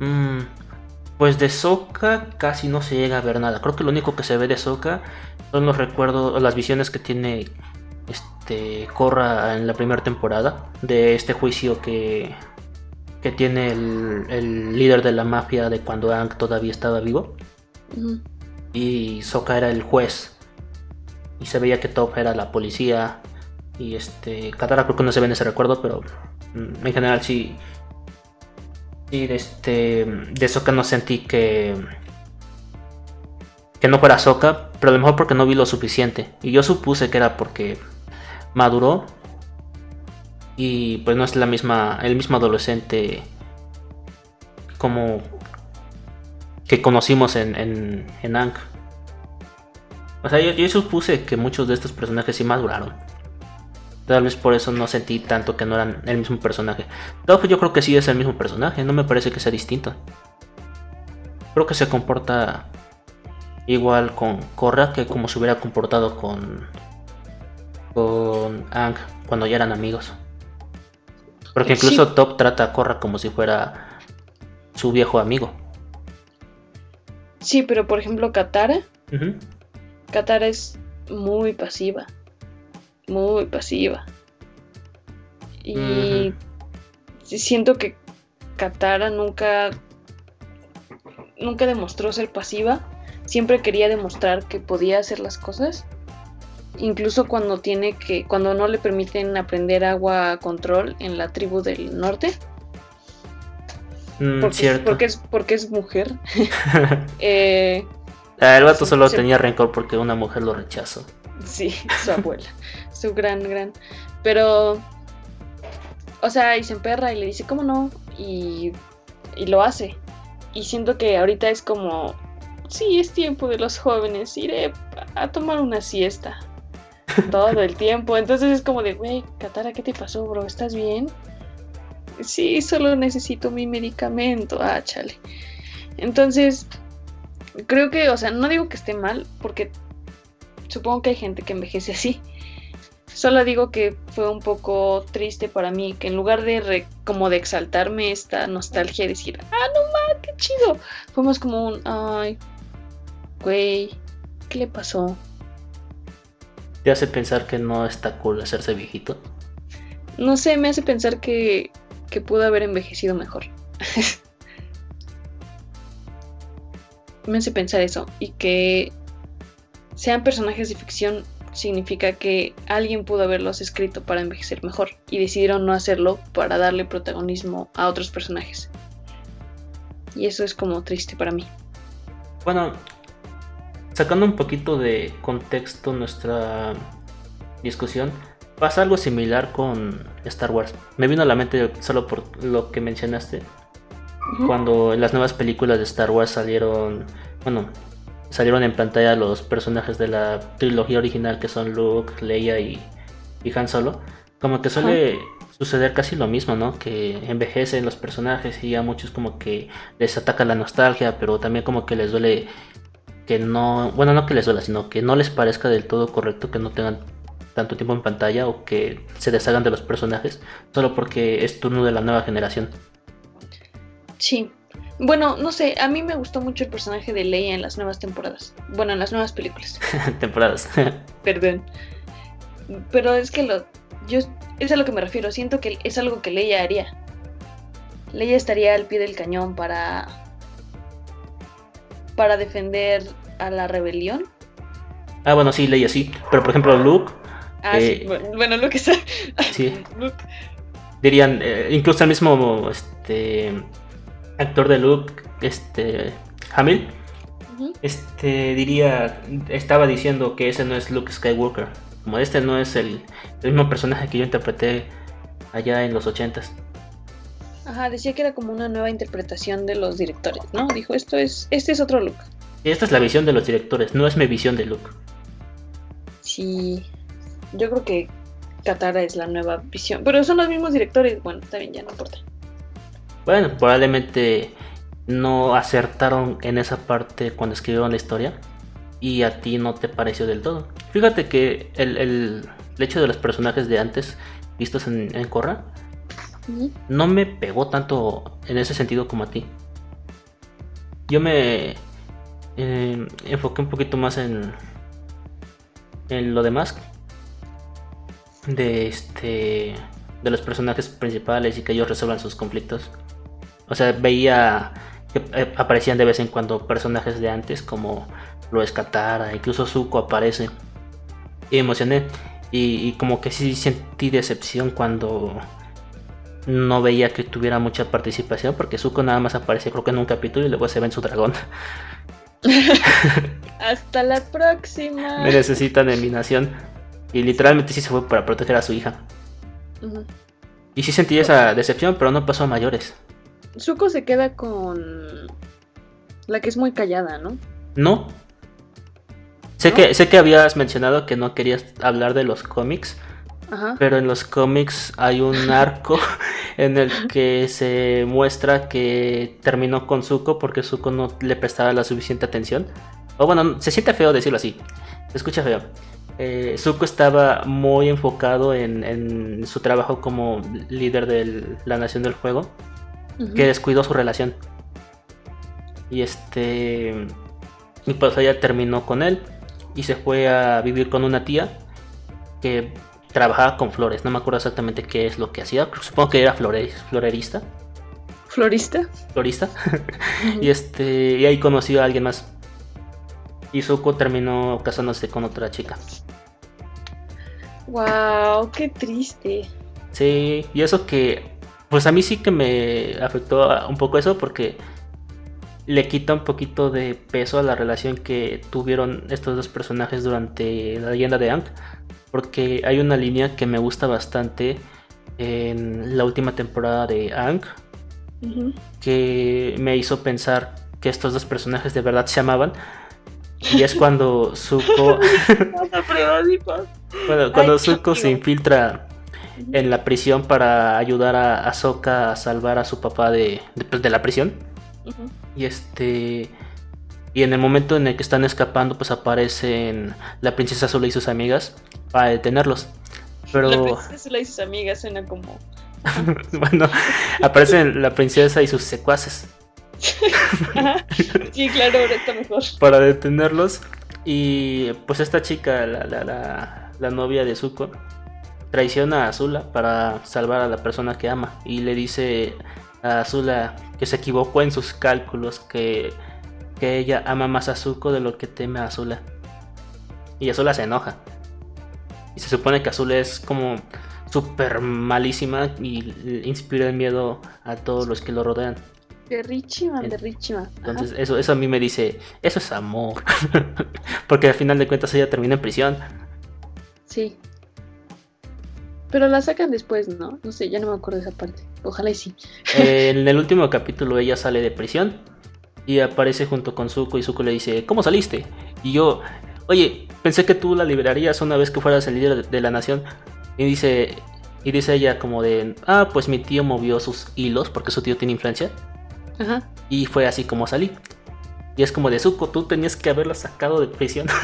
Mm, pues de Soka casi no se llega a ver nada. Creo que lo único que se ve de Soka son los recuerdos, las visiones que tiene este Korra en la primera temporada de este juicio que, que tiene el, líder de la mafia de cuando Aang todavía estaba vivo. Y Soka era el juez. Y se veía que Top era la policía. Y este. Katara creo que no se ve en ese recuerdo, pero mm, en general sí y de este. De Soka no sentí que. Que no fuera Soka. Pero a lo mejor porque no vi lo suficiente. Y yo supuse que era porque maduró. Y pues no es la misma. el mismo adolescente. Como. que conocimos en, en, en Ankh. O sea, yo, yo supuse que muchos de estos personajes sí maduraron. Tal vez por eso no sentí tanto que no eran el mismo personaje. Toph yo creo que sí es el mismo personaje, no me parece que sea distinto. Creo que se comporta igual con Korra que como se hubiera comportado con con Ang cuando ya eran amigos. Porque incluso Top trata a Korra como si fuera su viejo amigo. Sí, pero por ejemplo Katara. Katara es muy pasiva muy pasiva. Y siento que Katara nunca nunca demostró ser pasiva, siempre quería demostrar que podía hacer las cosas. Incluso cuando tiene que cuando no le permiten aprender agua a control en la tribu del norte. Mm, porque, porque, es porque es mujer. eh, ah, el vato solo tenía rencor porque una mujer lo rechazó. Sí, su abuela. su gran, gran. Pero, o sea, y se emperra y le dice, ¿cómo no? Y, y lo hace. Y siento que ahorita es como, sí, es tiempo de los jóvenes, iré a tomar una siesta. Todo el tiempo. Entonces es como de, güey, Katara, ¿qué te pasó, bro? ¿Estás bien? Sí, solo necesito mi medicamento. Ah, chale. Entonces, creo que, o sea, no digo que esté mal, porque supongo que hay gente que envejece así. Solo digo que fue un poco triste para mí que en lugar de como de exaltarme esta nostalgia y decir, ah, no mames, qué chido, fuimos como un, ay, güey, ¿qué le pasó? Te hace pensar que no está cool hacerse viejito. No sé, me hace pensar que, que pudo haber envejecido mejor. me hace pensar eso. Y que sean personajes de ficción significa que alguien pudo haberlos escrito para envejecer mejor y decidieron no hacerlo para darle protagonismo a otros personajes. Y eso es como triste para mí. Bueno, sacando un poquito de contexto nuestra discusión, pasa algo similar con Star Wars. Me vino a la mente solo por lo que mencionaste. Cuando en las nuevas películas de Star Wars salieron, bueno, salieron en pantalla los personajes de la trilogía original que son Luke, Leia y, Han Solo, como que suele suceder casi lo mismo, ¿no? Que envejecen los personajes y a muchos como que les ataca la nostalgia, pero también como que les duele que no, bueno, no que les duela, sino que no les parezca del todo correcto que no tengan tanto tiempo en pantalla o que se deshagan de los personajes solo porque es turno de la nueva generación. Sí, bueno, no sé, a mí me gustó mucho el personaje de Leia en las nuevas temporadas. Bueno, en las nuevas películas. temporadas. Perdón. Pero es que lo. Yo. Es a lo que me refiero. Siento que es algo que Leia haría. Leia estaría al pie del cañón para. Para defender a la rebelión. Ah, bueno, sí, Leia sí. Pero por ejemplo, Luke. Ah, sí. Eh, bueno, Luke está. Sí. Luke. Dirían, eh, incluso el mismo. Este actor de Luke, este, Hamill, este, diría, estaba diciendo que ese no es Luke Skywalker. Como este no es el, mismo personaje que yo interpreté allá en los ochentas. Ajá, decía que era como una nueva interpretación de los directores, ¿no? Dijo, esto es, este es otro Luke. esta es la visión de los directores, no es mi visión de Luke. Sí, yo creo que Katara es la nueva visión, pero son los mismos directores, bueno, también ya no importa. Bueno, probablemente no acertaron en esa parte cuando escribieron la historia y a ti no te pareció del todo. Fíjate que el, hecho de los personajes de antes vistos en, en Korra no me pegó tanto en ese sentido como a ti. Yo me eh, enfoqué un poquito más en, en lo demás de este de los personajes principales y que ellos resuelvan sus conflictos. O sea, veía que eh, aparecían de vez en cuando personajes de antes como lo escatara, incluso Zuko aparece. Y emocioné. Y, como que sí sentí decepción cuando no veía que tuviera mucha participación, porque Zuko nada más aparece creo que en un capítulo y luego se ve en su dragón. Hasta la próxima. Me necesitan eliminación. Y literalmente sí se fue para proteger a su hija. Y sí sentí esa decepción, pero no pasó a mayores. Zuko se queda con la que es muy callada, ¿no? No. Sé, Que, sé que habías mencionado que no querías hablar de los cómics, Ajá. pero en los cómics hay un arco en el que se muestra que terminó con Zuko porque Zuko no le prestaba la suficiente atención. O bueno, se siente feo decirlo así, se escucha feo. Eh, Zuko estaba muy enfocado en, en, su trabajo como líder de la Nación del Juego que descuidó su relación. Y este. Y pues ella terminó con él y se fue a vivir con una tía que trabajaba con flores. No me acuerdo exactamente qué es lo que hacía. Supongo que era florerista. ¿Florista? Florista. y este. Y ahí conoció a alguien más. Y Zuko terminó casándose con otra chica. Wow, qué triste. Sí, y eso que pues a mí sí que me afectó un poco eso porque le quita un poquito de peso a la relación que tuvieron estos dos personajes durante la leyenda de Aang. Porque hay una línea que me gusta bastante en la última temporada de Aang. Que me hizo pensar que estos dos personajes de verdad se amaban. Y es cuando Zuko. bueno, cuando Zuko se infiltra en la prisión para ayudar a Ahsoka a salvar a su papá de, de, pues, la prisión. Y este. Y en el momento en el que están escapando, pues aparecen la princesa Azul y sus amigas para detenerlos. Pero. La princesa Azul y sus amigas suena como. bueno, aparecen la princesa y sus secuaces. sí, claro, ahora está mejor. Para detenerlos. Y pues esta chica, la, la, la la novia de Zuko, traiciona a Azula para salvar a la persona que ama y le dice a Azula que se equivocó en sus cálculos, que, que ella ama más a Zuko de lo que teme a Azula. Y Azula se enoja. Y se supone que Azula es como súper malísima y inspira el miedo a todos los que lo rodean. De Richima, de Richima. Entonces, eso, eso a mí me dice, eso es amor. Porque al final de cuentas ella termina en prisión. Sí. Pero la sacan después, ¿no? No sé, ya no me acuerdo de esa parte. Ojalá y sí. en el último capítulo ella sale de prisión y aparece junto con Zuko y Zuko le dice, ¿cómo saliste? Y yo, oye, pensé que tú la liberarías una vez que fueras el líder de la nación. Y dice, y dice ella como de, ah, pues mi tío movió sus hilos porque su tío tiene influencia. Y fue así como salí. Y es como de Zuko, tú tenías que haberla sacado de prisión.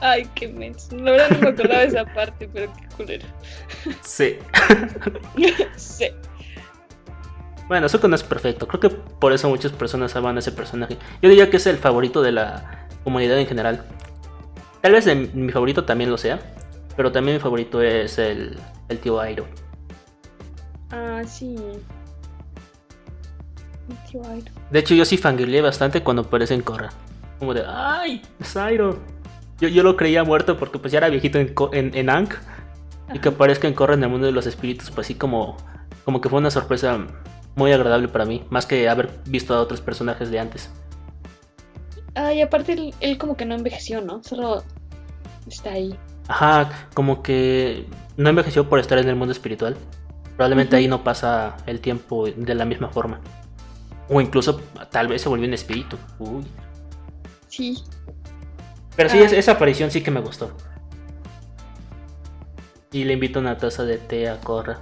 Ay, qué menso. La verdad no me acordaba de esa parte, pero qué culero. Sí. sí. Bueno, Zuko no es perfecto. Creo que por eso muchas personas aman a ese personaje. Yo diría que es el favorito de la comunidad en general. Tal vez mi favorito también lo sea. Pero también mi favorito es el, el tío Airo. Ah, sí. El tío Airo. De hecho, yo sí fangirleé bastante cuando aparece en Korra. Como de, ¡ay! Es Airo. Yo, yo lo creía muerto porque pues ya era viejito en, en, en Ankh. Y que aparezca en Korra en el mundo de los espíritus, pues sí como, como que fue una sorpresa muy agradable para mí. Más que haber visto a otros personajes de antes. Ah, y aparte él, él como que no envejeció, ¿no? Solo está ahí. Ajá, como que no envejeció por estar en el mundo espiritual. Probablemente ahí no pasa el tiempo de la misma forma. O incluso tal vez se volvió un espíritu. Uy. Sí. Pero sí, ah. esa aparición sí que me gustó. Y le invito una taza de té a Corra.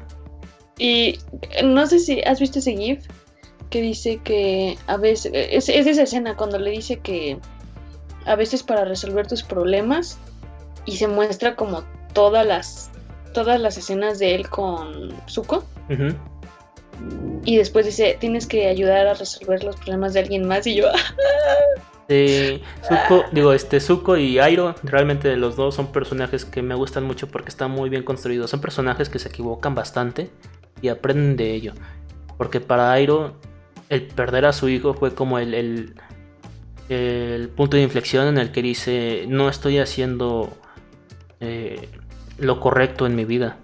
Y no sé si has visto ese GIF que dice que a veces. Es, es esa escena cuando le dice que a veces para resolver tus problemas y se muestra como todas las todas las escenas de él con Zuko. Y después dice, tienes que ayudar a resolver los problemas de alguien más. Y yo... Sí, Zuko, digo, este Zuko y Airo, realmente los dos son personajes que me gustan mucho porque están muy bien construidos. Son personajes que se equivocan bastante y aprenden de ello. Porque para Airo, el perder a su hijo fue como el, el, el punto de inflexión en el que dice, no estoy haciendo eh, lo correcto en mi vida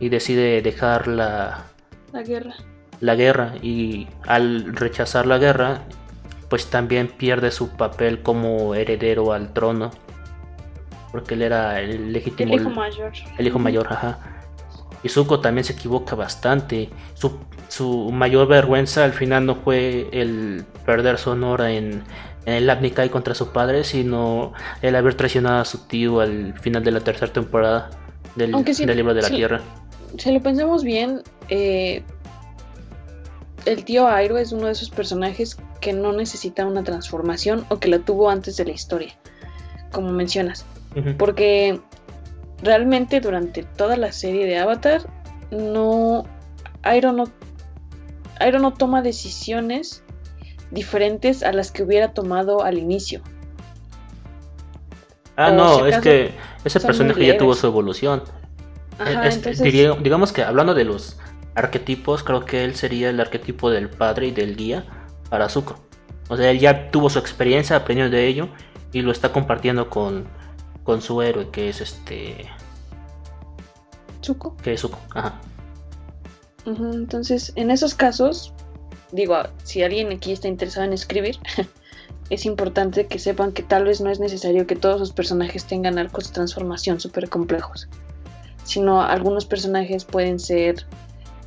y decide dejar la, la guerra. La guerra y al rechazar la guerra, pues también pierde su papel como heredero al trono. Porque él era el legítimo. El hijo mayor. El hijo mayor, ajá. Y Zuko también se equivoca bastante. Su, su, mayor vergüenza al final no fue el perder su honor en, en el Abnikai contra su padre, sino el haber traicionado a su tío al final de la tercera temporada del, libro de la tierra. Si lo pensamos bien, eh, el tío Airo es uno de esos personajes que no necesita una transformación o que la tuvo antes de la historia, como mencionas. Porque realmente durante toda la serie de Avatar, no. Airo no. Airo no toma decisiones diferentes a las que hubiera tomado al inicio. Ah, no, es que ese personaje ya tuvo su evolución. digamos que hablando de los arquetipos, creo que él sería el arquetipo del padre y del guía para Zuko. O sea, él ya tuvo su experiencia, aprendió de ello y lo está compartiendo con, con su héroe, que es este. Zuko. Que es Zuko, ajá. entonces, en esos casos, digo, si alguien aquí está interesado en escribir, es importante que sepan que tal vez no es necesario que todos los personajes tengan arcos de transformación súper complejos, sino algunos personajes pueden ser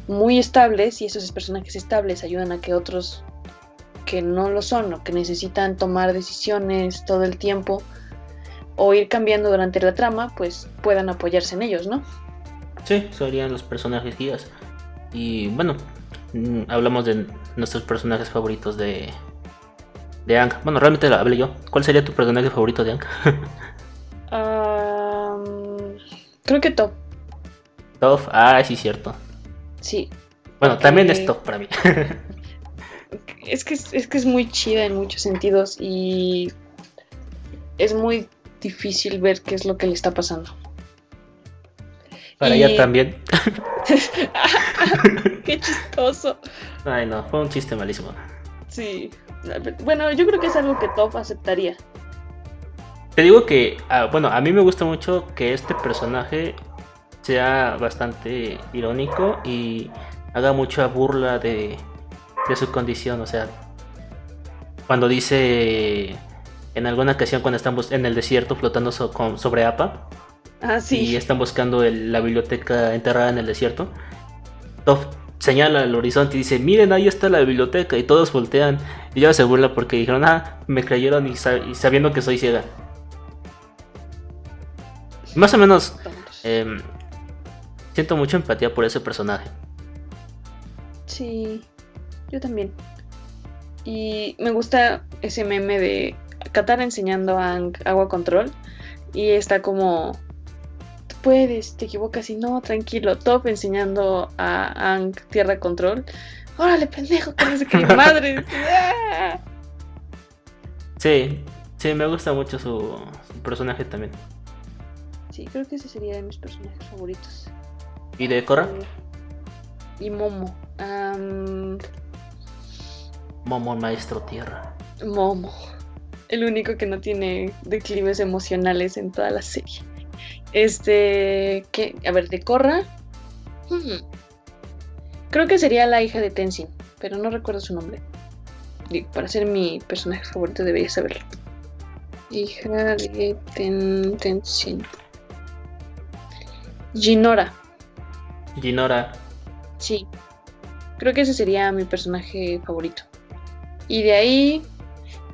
muy estables y esos personajes estables ayudan a que otros que no lo son o que necesitan tomar decisiones todo el tiempo o ir cambiando durante la trama, pues puedan apoyarse en ellos, ¿no? Sí, serían los personajes guías. Y bueno, mm, hablamos de nuestros personajes favoritos de, de Ang. Bueno, realmente lo hablé yo. ¿Cuál sería tu personaje favorito de Ang? creo que Top. Top, ah, sí, cierto. Sí. Bueno, también es Top para mí. es que es, que es muy chida en muchos sentidos y es muy difícil ver qué es lo que le está pasando. Para ella también. qué chistoso. Ay, no, fue un chiste malísimo. Sí. Bueno, yo creo que es algo que Top aceptaría. Te digo que, ah, bueno, a mí me gusta mucho que este personaje sea bastante irónico y haga mucha burla de, de su condición. O sea, cuando dice en alguna ocasión cuando están en el desierto flotando sobre APA ah, sí. y están buscando la biblioteca enterrada en el desierto, Top señala al horizonte y dice, miren, ahí está la biblioteca y todos voltean y ella se burla porque dijeron, ah, me creyeron y, sabiendo que soy ciega. Más o menos, siento mucha empatía por ese personaje. Sí, yo también. Y me gusta ese meme de Qatar enseñando a agua control y está como puedes, te equivocas y no, tranquilo. Top enseñando a Ang tierra control. Órale, pendejo, que no sé qué madre. sí, sí, me gusta mucho su, personaje también. Sí, creo que ese sería de mis personajes favoritos. ¿Y de Korra? Y Momo. Momo, maestro tierra. Momo. El único que no tiene declives emocionales en toda la serie. Este, que, a ver, de Korra. Hmm. Creo que sería la hija de Tenzin, pero no recuerdo su nombre. Digo, para ser mi personaje favorito debería saberlo. Hija de Tenzin. Ginora. Ginora. Sí. Creo que ese sería mi personaje favorito. Y de ahí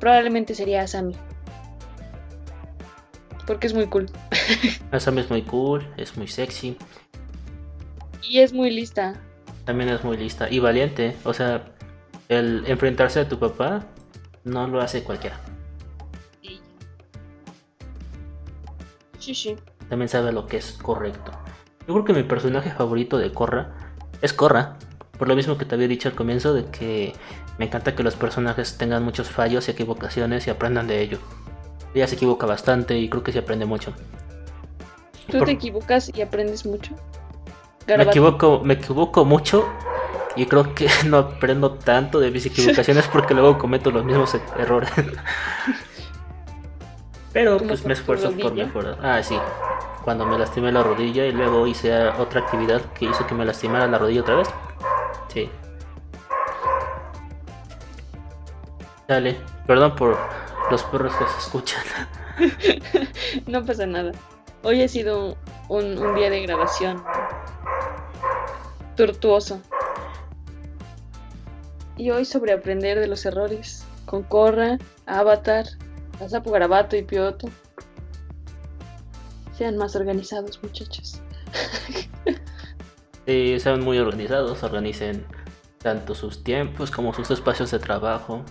probablemente sería Asami. Porque es muy cool. Asami es muy cool, es muy sexy. Y es muy lista. También es muy lista y valiente. O sea, el enfrentarse a tu papá no lo hace cualquiera. Sí, sí. También sabe lo que es correcto. Yo creo que mi personaje favorito de Korra es Korra. Por lo mismo que te había dicho al comienzo de que me encanta que los personajes tengan muchos fallos y equivocaciones y aprendan de ello. Ella se equivoca bastante y creo que se aprende mucho. ¿Tú te equivocas y aprendes mucho? Me equivoco, me equivoco mucho y creo que no aprendo tanto de mis equivocaciones porque luego cometo los mismos e-, errores. Pero pues me esfuerzo por mejorar. Ah, sí. Cuando me lastimé la rodilla y luego hice otra actividad que hizo que me lastimara la rodilla otra vez. Sí. Dale, perdón por los perros que se escuchan. no pasa nada. Hoy ha sido un, día de grabación tortuoso. Y hoy sobre aprender de los errores. Con Corra, Avatar, Asapo Garabato y Pioto. Sean más organizados, muchachos. sí, sean muy organizados, organicen tanto sus tiempos como sus espacios de trabajo,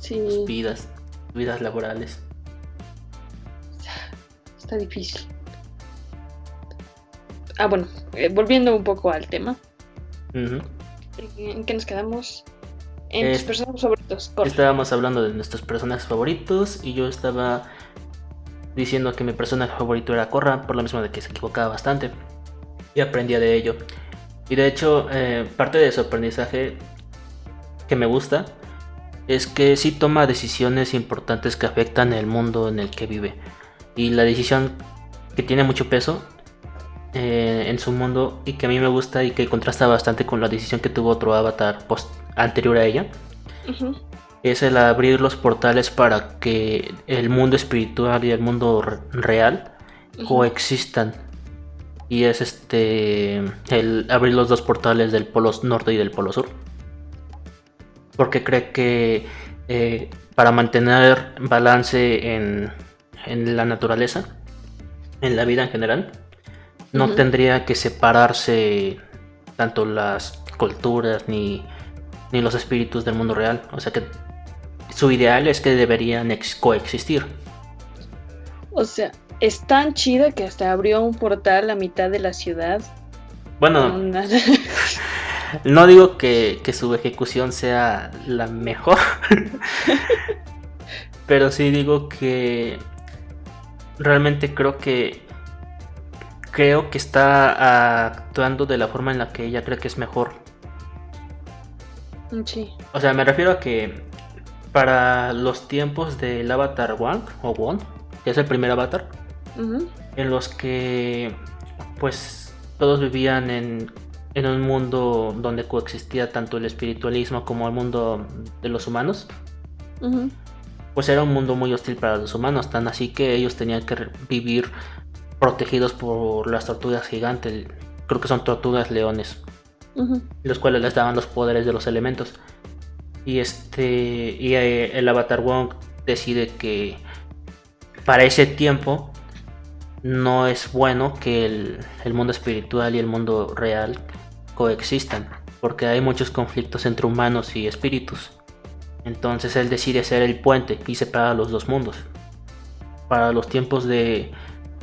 sus vidas vidas laborales. Está difícil. Ah, bueno, eh, volviendo un poco al tema. ¿En qué nos quedamos? En tus personajes favoritos. Estábamos hablando de nuestros personajes favoritos y yo estaba diciendo que mi personaje favorito era Corra, por lo mismo de que se equivocaba bastante. Y aprendía de ello. Y de hecho, eh, parte de su aprendizaje que me gusta es que sí toma decisiones importantes que afectan el mundo en el que vive. Y la decisión que tiene mucho peso eh, en su mundo y que a mí me gusta y que contrasta bastante con la decisión que tuvo otro avatar anterior a ella. Es el abrir los portales para que el mundo espiritual y el mundo real coexistan. Y es este el abrir los dos portales del polo norte y del polo sur porque cree que eh, para mantener balance en, la naturaleza, en la vida en general, no tendría que separarse tanto las culturas ni, ni los espíritus del mundo real. O sea que su ideal es que deberían coexistir. O sea, es tan chida que hasta abrió un portal a mitad de la ciudad. Bueno, no digo que, que su ejecución sea la mejor, pero sí digo que realmente creo que creo que está actuando de la forma en la que ella cree que es mejor. Sí. O sea, me refiero a que para los tiempos del Avatar Wang o Won, que es el primer Avatar, en los que pues todos vivían en, en un mundo donde coexistía tanto el espiritualismo como el mundo de los humanos, pues era un mundo muy hostil para los humanos, tan así que ellos tenían que vivir protegidos por las tortugas gigantes, creo que son tortugas leones, los cuales les daban los poderes de los elementos. Y este y eh, el Avatar Wong decide que para ese tiempo no es bueno que el, el mundo espiritual y el mundo real coexistan, porque hay muchos conflictos entre humanos y espíritus. Entonces él decide ser el puente y separa los dos mundos. Para los tiempos de,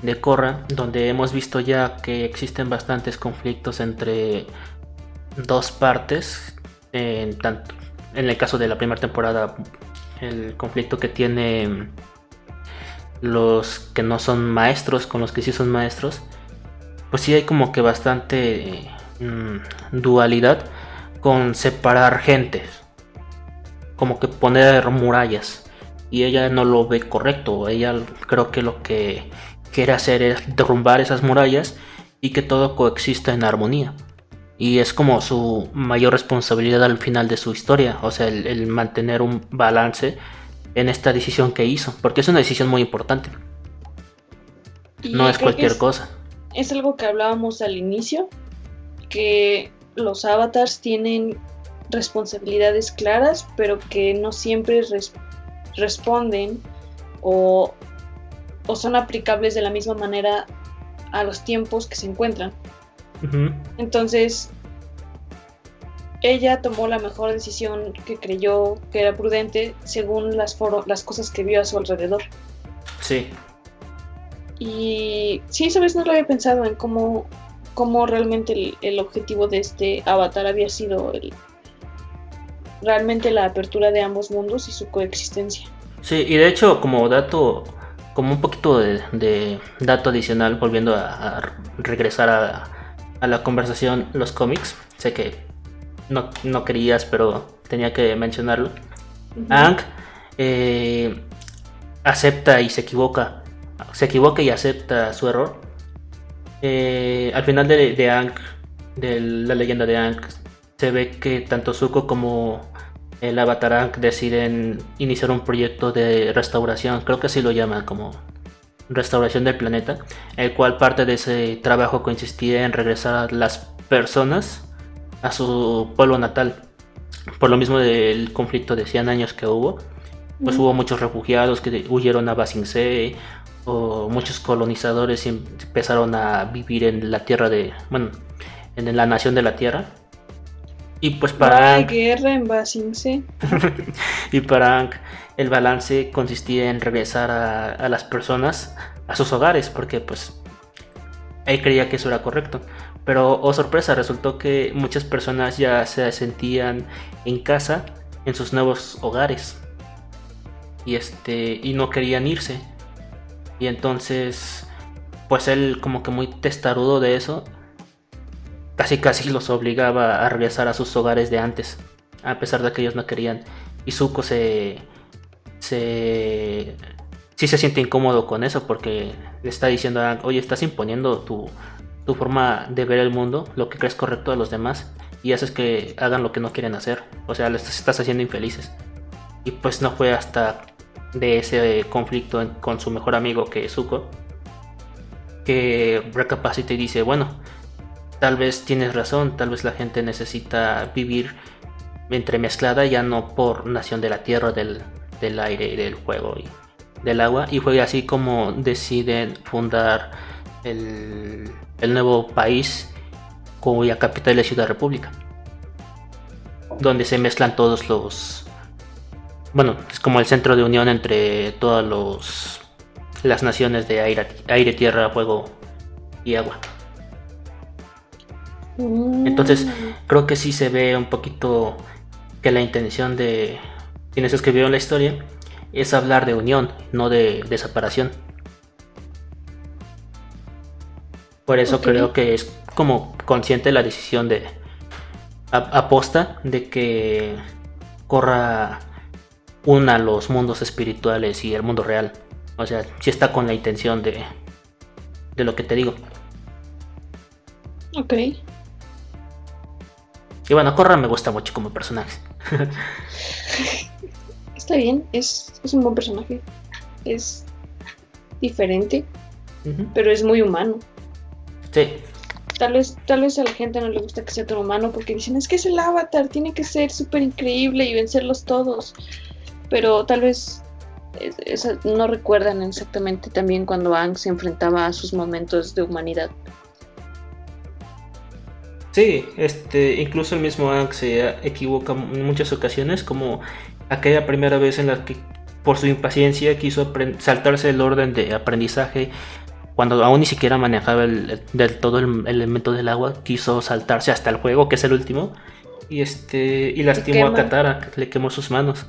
de Korra, donde hemos visto ya que existen bastantes conflictos entre dos partes, en, tanto, en el caso de la primera temporada, el conflicto que tiene los que no son maestros con los que sí son maestros, pues sí hay como que bastante mm, dualidad con separar gentes, como que poner murallas. Y ella no lo ve correcto, ella creo que lo que quiere hacer es derrumbar esas murallas y que todo coexista en armonía. Y es como su mayor responsabilidad al final de su historia, o sea, el, el mantener un balance en esta decisión que hizo, porque es una decisión muy importante, Y no es cualquier es- cosa. es algo que hablábamos al inicio, que los avatars tienen responsabilidades claras, pero que no siempre res- responden o, o son aplicables de la misma manera a los tiempos que se encuentran. Entonces, ella tomó la mejor decisión que creyó que era prudente según las, foro- las cosas que vio a su alrededor. Sí, Y sí, sabes, no lo había pensado en cómo, cómo realmente el, el objetivo de este avatar había sido el, realmente la apertura de ambos mundos y su coexistencia. sí, y de hecho como dato, como un poquito de, de dato adicional, volviendo a, a regresar a, a la conversación, los cómics, sé que no, no querías, pero tenía que mencionarlo. Ang eh, acepta y se equivoca. Se equivoca y acepta su error. Eh, al final de, de Ang, de la leyenda de Ang, se ve que tanto Zuko como el Avatar Ang deciden iniciar un proyecto de restauración. Creo que así lo llaman, como restauración del planeta. El cual parte de ese trabajo consistía en regresar a las personas a su pueblo natal. Por lo mismo del conflicto de 100 años que hubo, pues hubo muchos refugiados que huyeron a Basingse o muchos colonizadores y empezaron a vivir en la tierra de, bueno, en la nación de la tierra. Y pues para Aang, guerra en Basingse. y para el balance consistía en regresar a, las personas a sus hogares, porque pues él creía que eso era correcto. Pero, oh sorpresa, resultó que muchas personas ya se sentían en casa en sus nuevos hogares. Y este. Y no querían irse. Y entonces. Pues él como que muy testarudo de eso. Casi casi los obligaba a regresar a sus hogares de antes. A pesar de que ellos no querían. Y Zuko se. Se. sí se siente incómodo con eso. Porque le está diciendo oye, estás imponiendo tu, tu forma de ver el mundo, lo que crees correcto a los demás, y haces que hagan lo que no quieren hacer. O sea, les estás haciendo infelices. Y pues no fue hasta de ese conflicto con su mejor amigo que es Zuko que recapacita y dice, bueno, tal vez tienes razón, tal vez la gente necesita vivir entremezclada ya no por nación de la tierra, del, del aire y del fuego y del agua. Y fue así como deciden fundar el, el nuevo país cuya capital es Ciudad República. Donde se mezclan todos los... Bueno, es como el centro de unión entre todas los, las naciones de aire, aire, tierra, fuego y agua. Entonces, creo que sí se ve un poquito que la intención de quienes escribieron la historia es hablar de unión, no de, separación. Por eso creo que es como consciente la decisión de aposta de que corra una los mundos espirituales y el mundo real. O sea, si está con la intención de, de lo que te digo. Ok. Y bueno, Corra me gusta mucho como personaje. Está bien, es, un buen personaje. Es diferente, pero es muy humano. Sí. Tal vez, tal vez a la gente no le gusta que sea tan humano porque dicen, es que es el avatar, tiene que ser súper increíble y vencerlos todos. Pero tal vez no recuerdan exactamente también cuando Ang se enfrentaba a sus momentos de humanidad. Sí, este, incluso el mismo Ang se equivoca en muchas ocasiones, como aquella primera vez en la que por su impaciencia quiso saltarse el orden de aprendizaje cuando aún ni siquiera manejaba el, del todo el, elemento del agua, quiso saltarse hasta el juego, que es el último, y este y lastimó a Katara, que le quemó sus manos.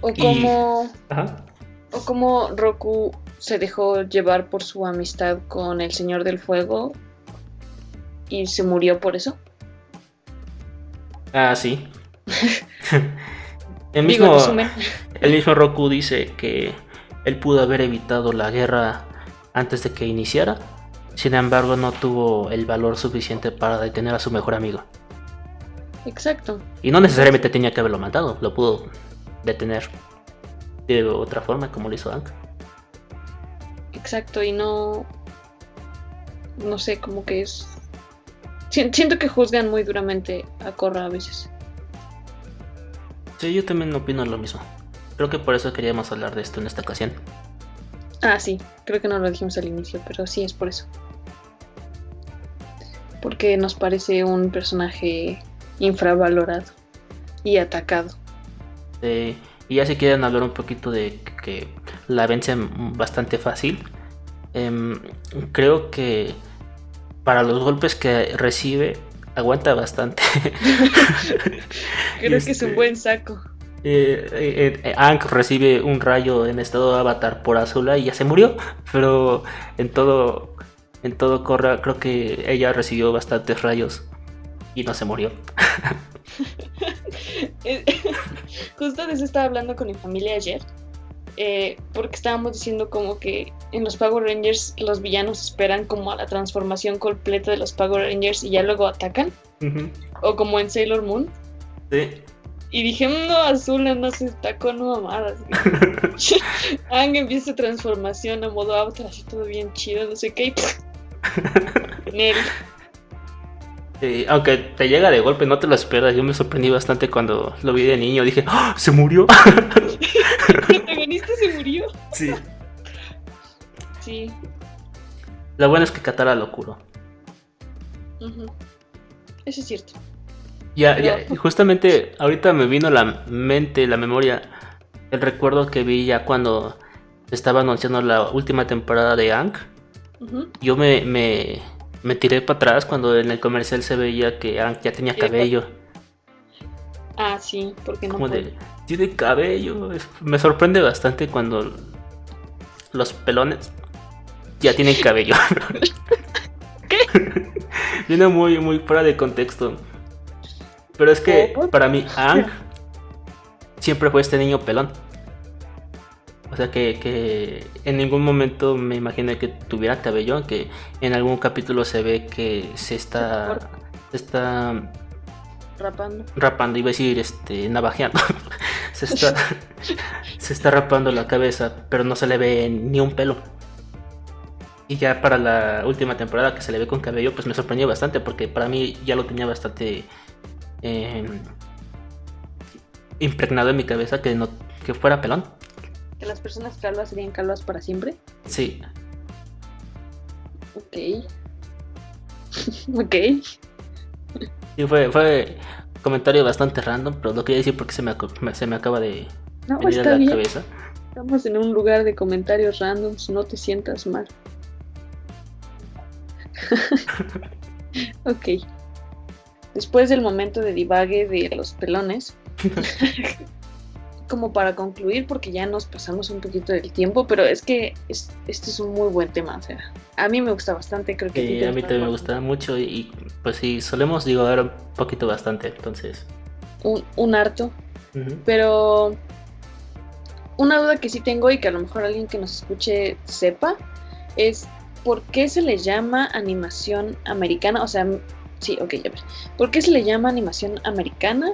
O como o como Roku se dejó llevar por su amistad con el Señor del Fuego y se murió por eso. Ah, sí. el, mismo, el mismo Roku dice que él pudo haber evitado la guerra antes de que iniciara. Sin embargo, no tuvo el valor suficiente para detener a su mejor amigo. Exacto. Y no necesariamente tenía que haberlo matado, lo pudo detener de otra forma, como lo hizo Hank. Exacto, y no. No sé, como que es Siento que juzgan muy duramente a Korra a veces. Sí, yo también opino lo mismo. Creo que por eso queríamos hablar de esto en esta ocasión. Ah, sí, creo que no lo dijimos al inicio, pero sí es por eso. Porque nos parece un personaje infravalorado y atacado. y ya si quieren hablar un poquito de que la vencen bastante fácil, em, creo que para los golpes que recibe, aguanta bastante. Creo que es un este, buen saco. Eh, eh, eh recibe un rayo en estado de avatar por Azula y ya se murió. Pero en todo, en todo Corra, creo que ella recibió bastantes rayos y no se murió. Justo de eso estaba hablando con mi familia ayer eh, porque estábamos diciendo como que en los Power Rangers los villanos esperan como a la transformación completa de los Power Rangers y ya luego atacan. O como en Sailor Moon. Sí. Y dije, no, Azul no se está con mamadas. Ang empieza su transformación a modo avatar, así todo bien chido, no sé qué. Y aunque te llega de golpe, no te lo esperas. Yo me sorprendí bastante cuando lo vi de niño. Dije, ¡Ah! ¡se murió! se murió. Sí. Sí. Lo bueno es que Katara lo curó. Eso es cierto. Ya, ya, justamente ahorita me vino la mente, la memoria, el recuerdo que vi ya cuando estaba anunciando la última temporada de Ank. Yo me, me, tiré para atrás cuando en el comercial se veía que Ank ya tenía cabello. Ah, sí, porque no. tiene cabello. me sorprende bastante cuando los pelones ya tienen cabello. ¿Qué? Viene muy, muy fuera de contexto. Pero es que para mí, Ang siempre fue este niño pelón. O sea que, que, en ningún momento me imaginé que tuviera cabello, aunque en algún capítulo se ve que se está, se está Rapando. Rapando, iba a decir, este, navajeando. se, está, se está rapando la cabeza, pero no se le ve ni un pelo. Y ya para la última temporada que se le ve con cabello, pues me sorprendió bastante, porque para mí ya lo tenía bastante em, impregnado en mi cabeza que no que fuera pelón. ¿Que las personas calvas serían calvas para siempre? Sí. Ok. ok. Sí, fue, fue un comentario bastante random, pero lo quería decir porque se me, se me acaba de no, venir a la cabeza. Estamos en un lugar de comentarios randoms, no te sientas mal. ok. después del momento de divague de los pelones, como para concluir, porque ya nos pasamos un poquito del tiempo, pero es que este es un muy buen tema, o sea, a mí me gusta bastante, creo que... a, mí también me gusta mucho y, pues sí, solemos digo ahora un poquito bastante, entonces... Un, un harto, pero una duda que sí tengo y que a lo mejor alguien que nos escuche sepa es ¿por qué se le llama animación americana? O sea, sí, ok, ya ver. ¿Por qué se le llama animación americana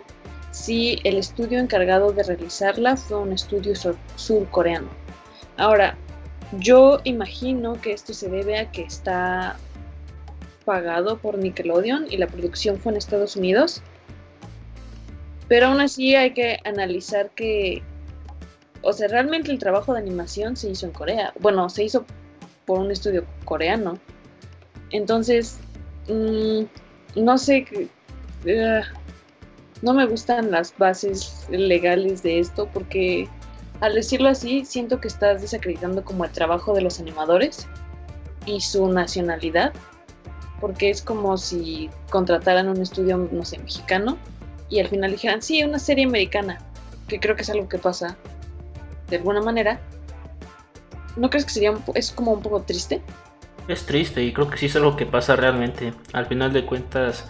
si el estudio encargado de realizarla fue un estudio surcoreano? Ahora, yo imagino que esto se debe a que está pagado por Nickelodeon y la producción fue en Estados Unidos. Pero aún así hay que analizar que, o sea, realmente el trabajo de animación se hizo en Corea. Bueno, se hizo por un estudio coreano. Entonces, mm, no sé, uh, no me gustan las bases legales de esto porque al decirlo así siento que estás desacreditando como el trabajo de los animadores y su nacionalidad, porque es como si contrataran un estudio, no sé, mexicano y al final dijeran, sí, una serie americana, que creo que es algo que pasa de alguna manera, ¿No crees que sería es como un poco triste? Es triste y creo que sí es algo que pasa realmente. Al final de cuentas,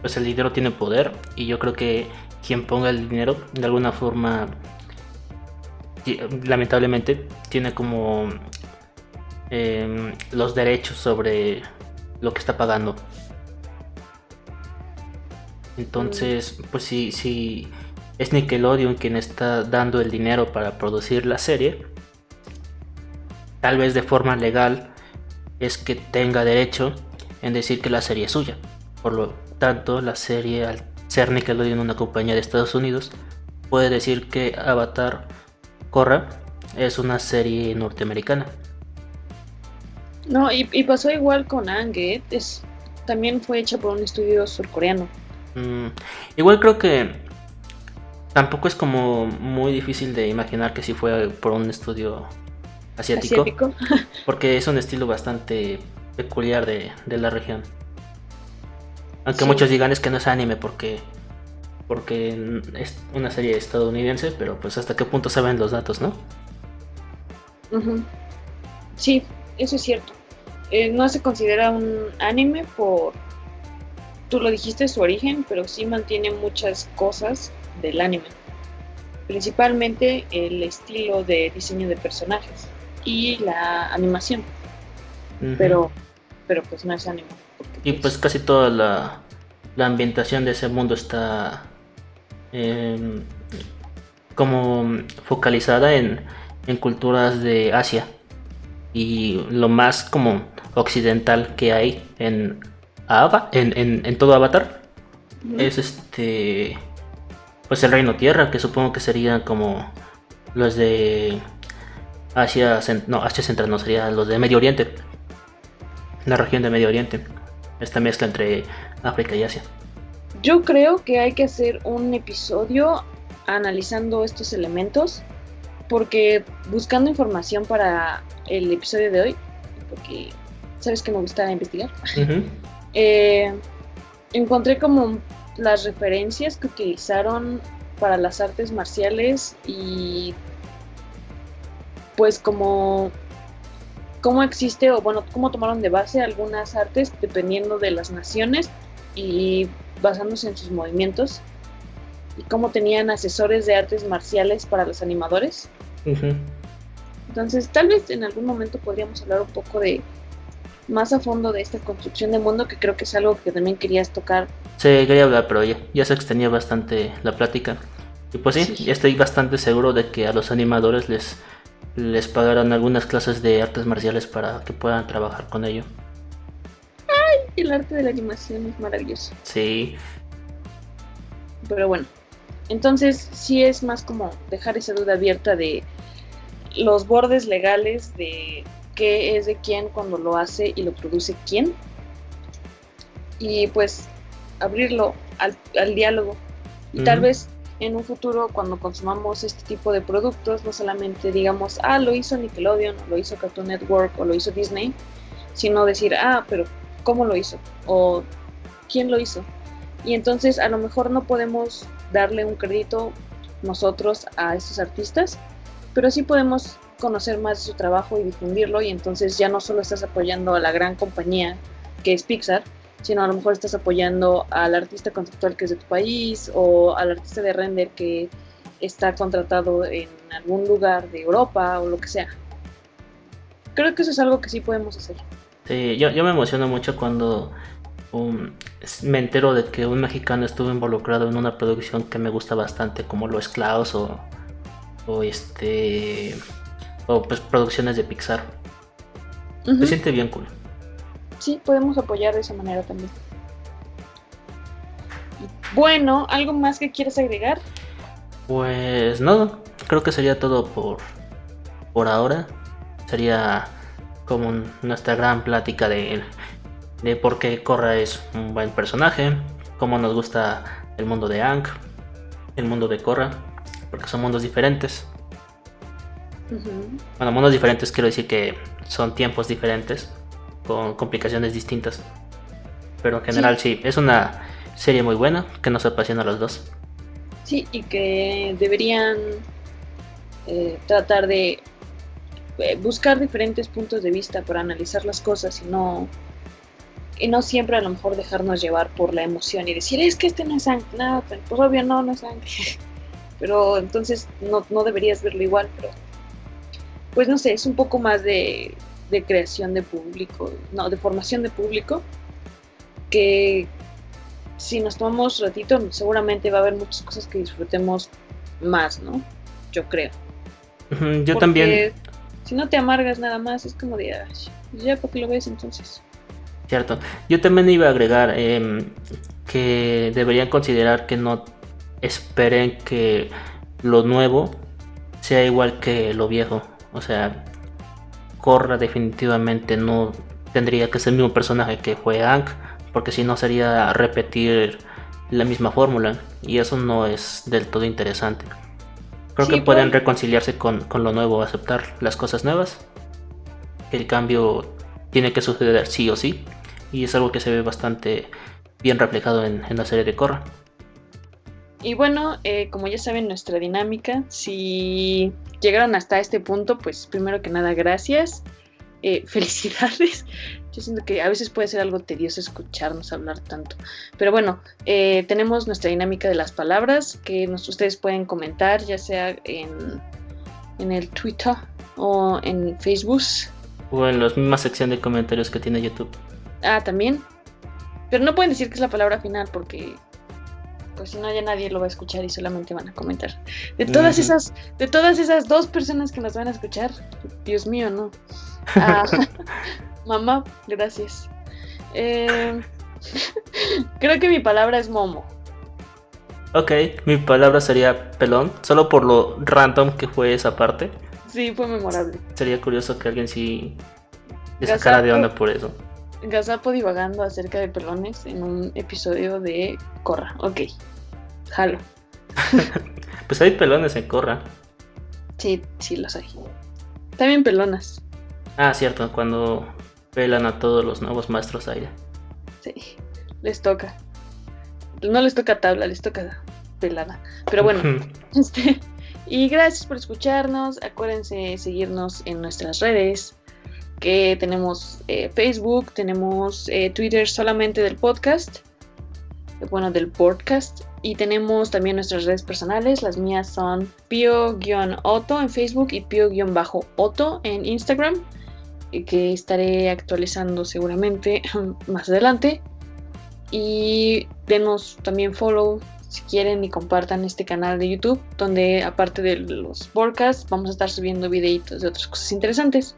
pues el dinero tiene poder y yo creo que quien ponga el dinero de alguna forma lamentablemente tiene como em, los derechos sobre lo que está pagando. Entonces, pues si, si es Nickelodeon quien está dando el dinero para producir la serie, tal vez de forma legal, es que tenga derecho en decir que la serie es suya. Por lo tanto, la serie, al ser Nickelodeon una compañía de Estados Unidos, puede decir que Avatar Korra es una serie norteamericana. No, y, pasó igual con Ange, es, también fue hecha por un estudio surcoreano. Mm, igual creo que tampoco es como muy difícil de imaginar que si fue por un estudio asiático, porque es un estilo bastante peculiar de, la región. Aunque muchos digan es que no es anime porque porque es una serie estadounidense, pero pues hasta qué punto saben los datos, ¿no? Sí, eso es cierto. Eh, no se considera un anime por, tú lo dijiste, su origen, pero sí mantiene muchas cosas del anime. Principalmente el estilo de diseño de personajes y la animación. Pero pero pues no es anime. Y pues, casi toda la, la ambientación de ese mundo está em, como focalizada en, en, culturas de Asia. Y lo más como occidental que hay en, Ava, en, en, todo Avatar es este pues el Reino Tierra, que supongo que serían como los de Asia, no, Asia Central no sería los de Medio Oriente. La región de Medio Oriente. Esta mezcla entre África y Asia. Yo creo que hay que hacer un episodio analizando estos elementos. Porque buscando información para el episodio de hoy, porque sabes que me gusta investigar, eh, encontré como las referencias que utilizaron para las artes marciales y pues como cómo existe o bueno, cómo tomaron de base algunas artes dependiendo de las naciones y basándose en sus movimientos y cómo tenían asesores de artes marciales para los animadores. Entonces, tal vez en algún momento podríamos hablar un poco de más a fondo de esta construcción de mundo que creo que es algo que también querías tocar. Sí, quería hablar, pero ya, ya se extendía bastante la plática. Y pues sí, sí, estoy bastante seguro de que a los animadores les les pagarán algunas clases de artes marciales para que puedan trabajar con ello. Ay, el arte de la animación es maravilloso. Sí. Pero bueno, entonces sí es más como dejar esa duda abierta de los bordes legales de qué es de quién cuando lo hace y lo produce quién. Y pues abrirlo al, diálogo. Y tal vez en un futuro cuando consumamos este tipo de productos, no solamente digamos, ah, lo hizo Nickelodeon, o lo hizo Cartoon Network, o lo hizo Disney, sino decir, ah, pero ¿cómo lo hizo? O ¿quién lo hizo? Y entonces a lo mejor no podemos darle un crédito nosotros a estos artistas, pero sí podemos conocer más de su trabajo y difundirlo y entonces ya no solo estás apoyando a la gran compañía que es Pixar, sino a lo mejor estás apoyando al artista conceptual que es de tu país o al artista de render que está contratado en algún lugar de Europa o lo que sea. Creo que eso es algo que sí podemos hacer. Sí, yo, yo me emociono mucho cuando um, me entero de que un mexicano estuvo involucrado en una producción que me gusta bastante, como lo es Klaus o, o este o pues producciones de Pixar. Se siente bien cool. Sí, podemos apoyar de esa manera también. Bueno, ¿algo más que quieres agregar? Pues no, creo que sería todo por, por ahora. Sería como nuestra gran plática de, de por qué Korra es un buen personaje, cómo nos gusta el mundo de Ang, el mundo de Korra, porque son mundos diferentes. Bueno, mundos diferentes quiero decir que son tiempos diferentes, con complicaciones distintas. Pero en general sí, es una serie muy buena que nos apasiona a los dos. Sí, y que deberían eh, tratar de eh, buscar diferentes puntos de vista para analizar las cosas y no y no siempre a lo mejor dejarnos llevar por la emoción y decir es que este no es sangre, no, pues obvio no, no es sangre. pero entonces no, no deberías verlo igual, pero pues no sé, es un poco más de, de creación de público, no, de formación de público, que si nos tomamos ratito, seguramente va a haber muchas cosas que disfrutemos más, ¿no? Yo creo. yo también. Si no te amargas nada más, es como de, ya porque lo ves entonces. Cierto. Yo también iba a agregar em, que deberían considerar que no esperen que lo nuevo sea igual que lo viejo. O sea, Korra definitivamente no tendría que ser el mismo personaje que fue Aang, porque si no sería repetir la misma fórmula y eso no es del todo interesante. Creo que pueden reconciliarse con, lo nuevo, aceptar las cosas nuevas. El cambio tiene que suceder sí o sí y es algo que se ve bastante bien reflejado en, la serie de Korra. Y bueno, eh, como ya saben nuestra dinámica, si llegaron hasta este punto, pues primero que nada, gracias. Eh, felicidades. Yo siento que a veces puede ser algo tedioso escucharnos hablar tanto. Pero bueno, eh, tenemos nuestra dinámica de las palabras que ustedes pueden comentar, ya sea en, en el Twitter o en Facebook. O en la misma sección de comentarios que tiene YouTube. Ah, también. Pero no pueden decir que es la palabra final porque pues si no ya nadie lo va a escuchar y solamente van a comentar. De todas esas, de todas esas dos personas que nos van a escuchar, Dios mío, no. Ah, mamá, gracias. Eh, creo que mi palabra es momo. Ok, mi palabra sería pelón, solo por lo random que fue esa parte. Sí, fue memorable. Sería curioso que alguien sí le sacara de onda por eso. Gazapo divagando acerca de pelones en un episodio de Corra. Ok, jalo. pues hay pelones en Corra. Sí, sí los hay. También pelonas. Ah, cierto, cuando pelan a todos los nuevos maestros aire. Sí, les toca. No les toca tabla, les toca pelada. Pero bueno, este. Y gracias por escucharnos. Acuérdense seguirnos en nuestras redes que tenemos eh, Facebook, tenemos eh, Twitter solamente del podcast, bueno, del podcast, y tenemos también nuestras redes personales, las mías son pio-oto en Facebook y pio-oto en Instagram, que estaré actualizando seguramente más adelante. Y denos también follow si quieren y compartan este canal de YouTube, donde aparte de los podcasts vamos a estar subiendo videitos de otras cosas interesantes.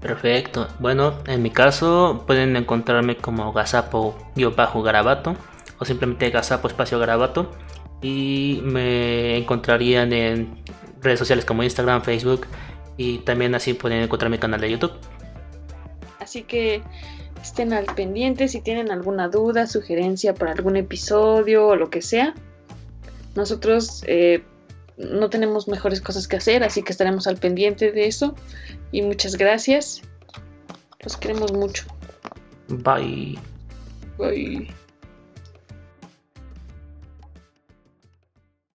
Perfecto. Bueno, en mi caso pueden encontrarme como gazapo-garabato o simplemente gazapo espacio garabato y me encontrarían en redes sociales como Instagram, Facebook y también así pueden encontrar mi canal de YouTube. Así que estén al pendiente si tienen alguna duda, sugerencia para algún episodio o lo que sea. Nosotros eh, no tenemos mejores cosas que hacer, así que estaremos al pendiente de eso. Y muchas gracias. Los queremos mucho. Bye. Bye.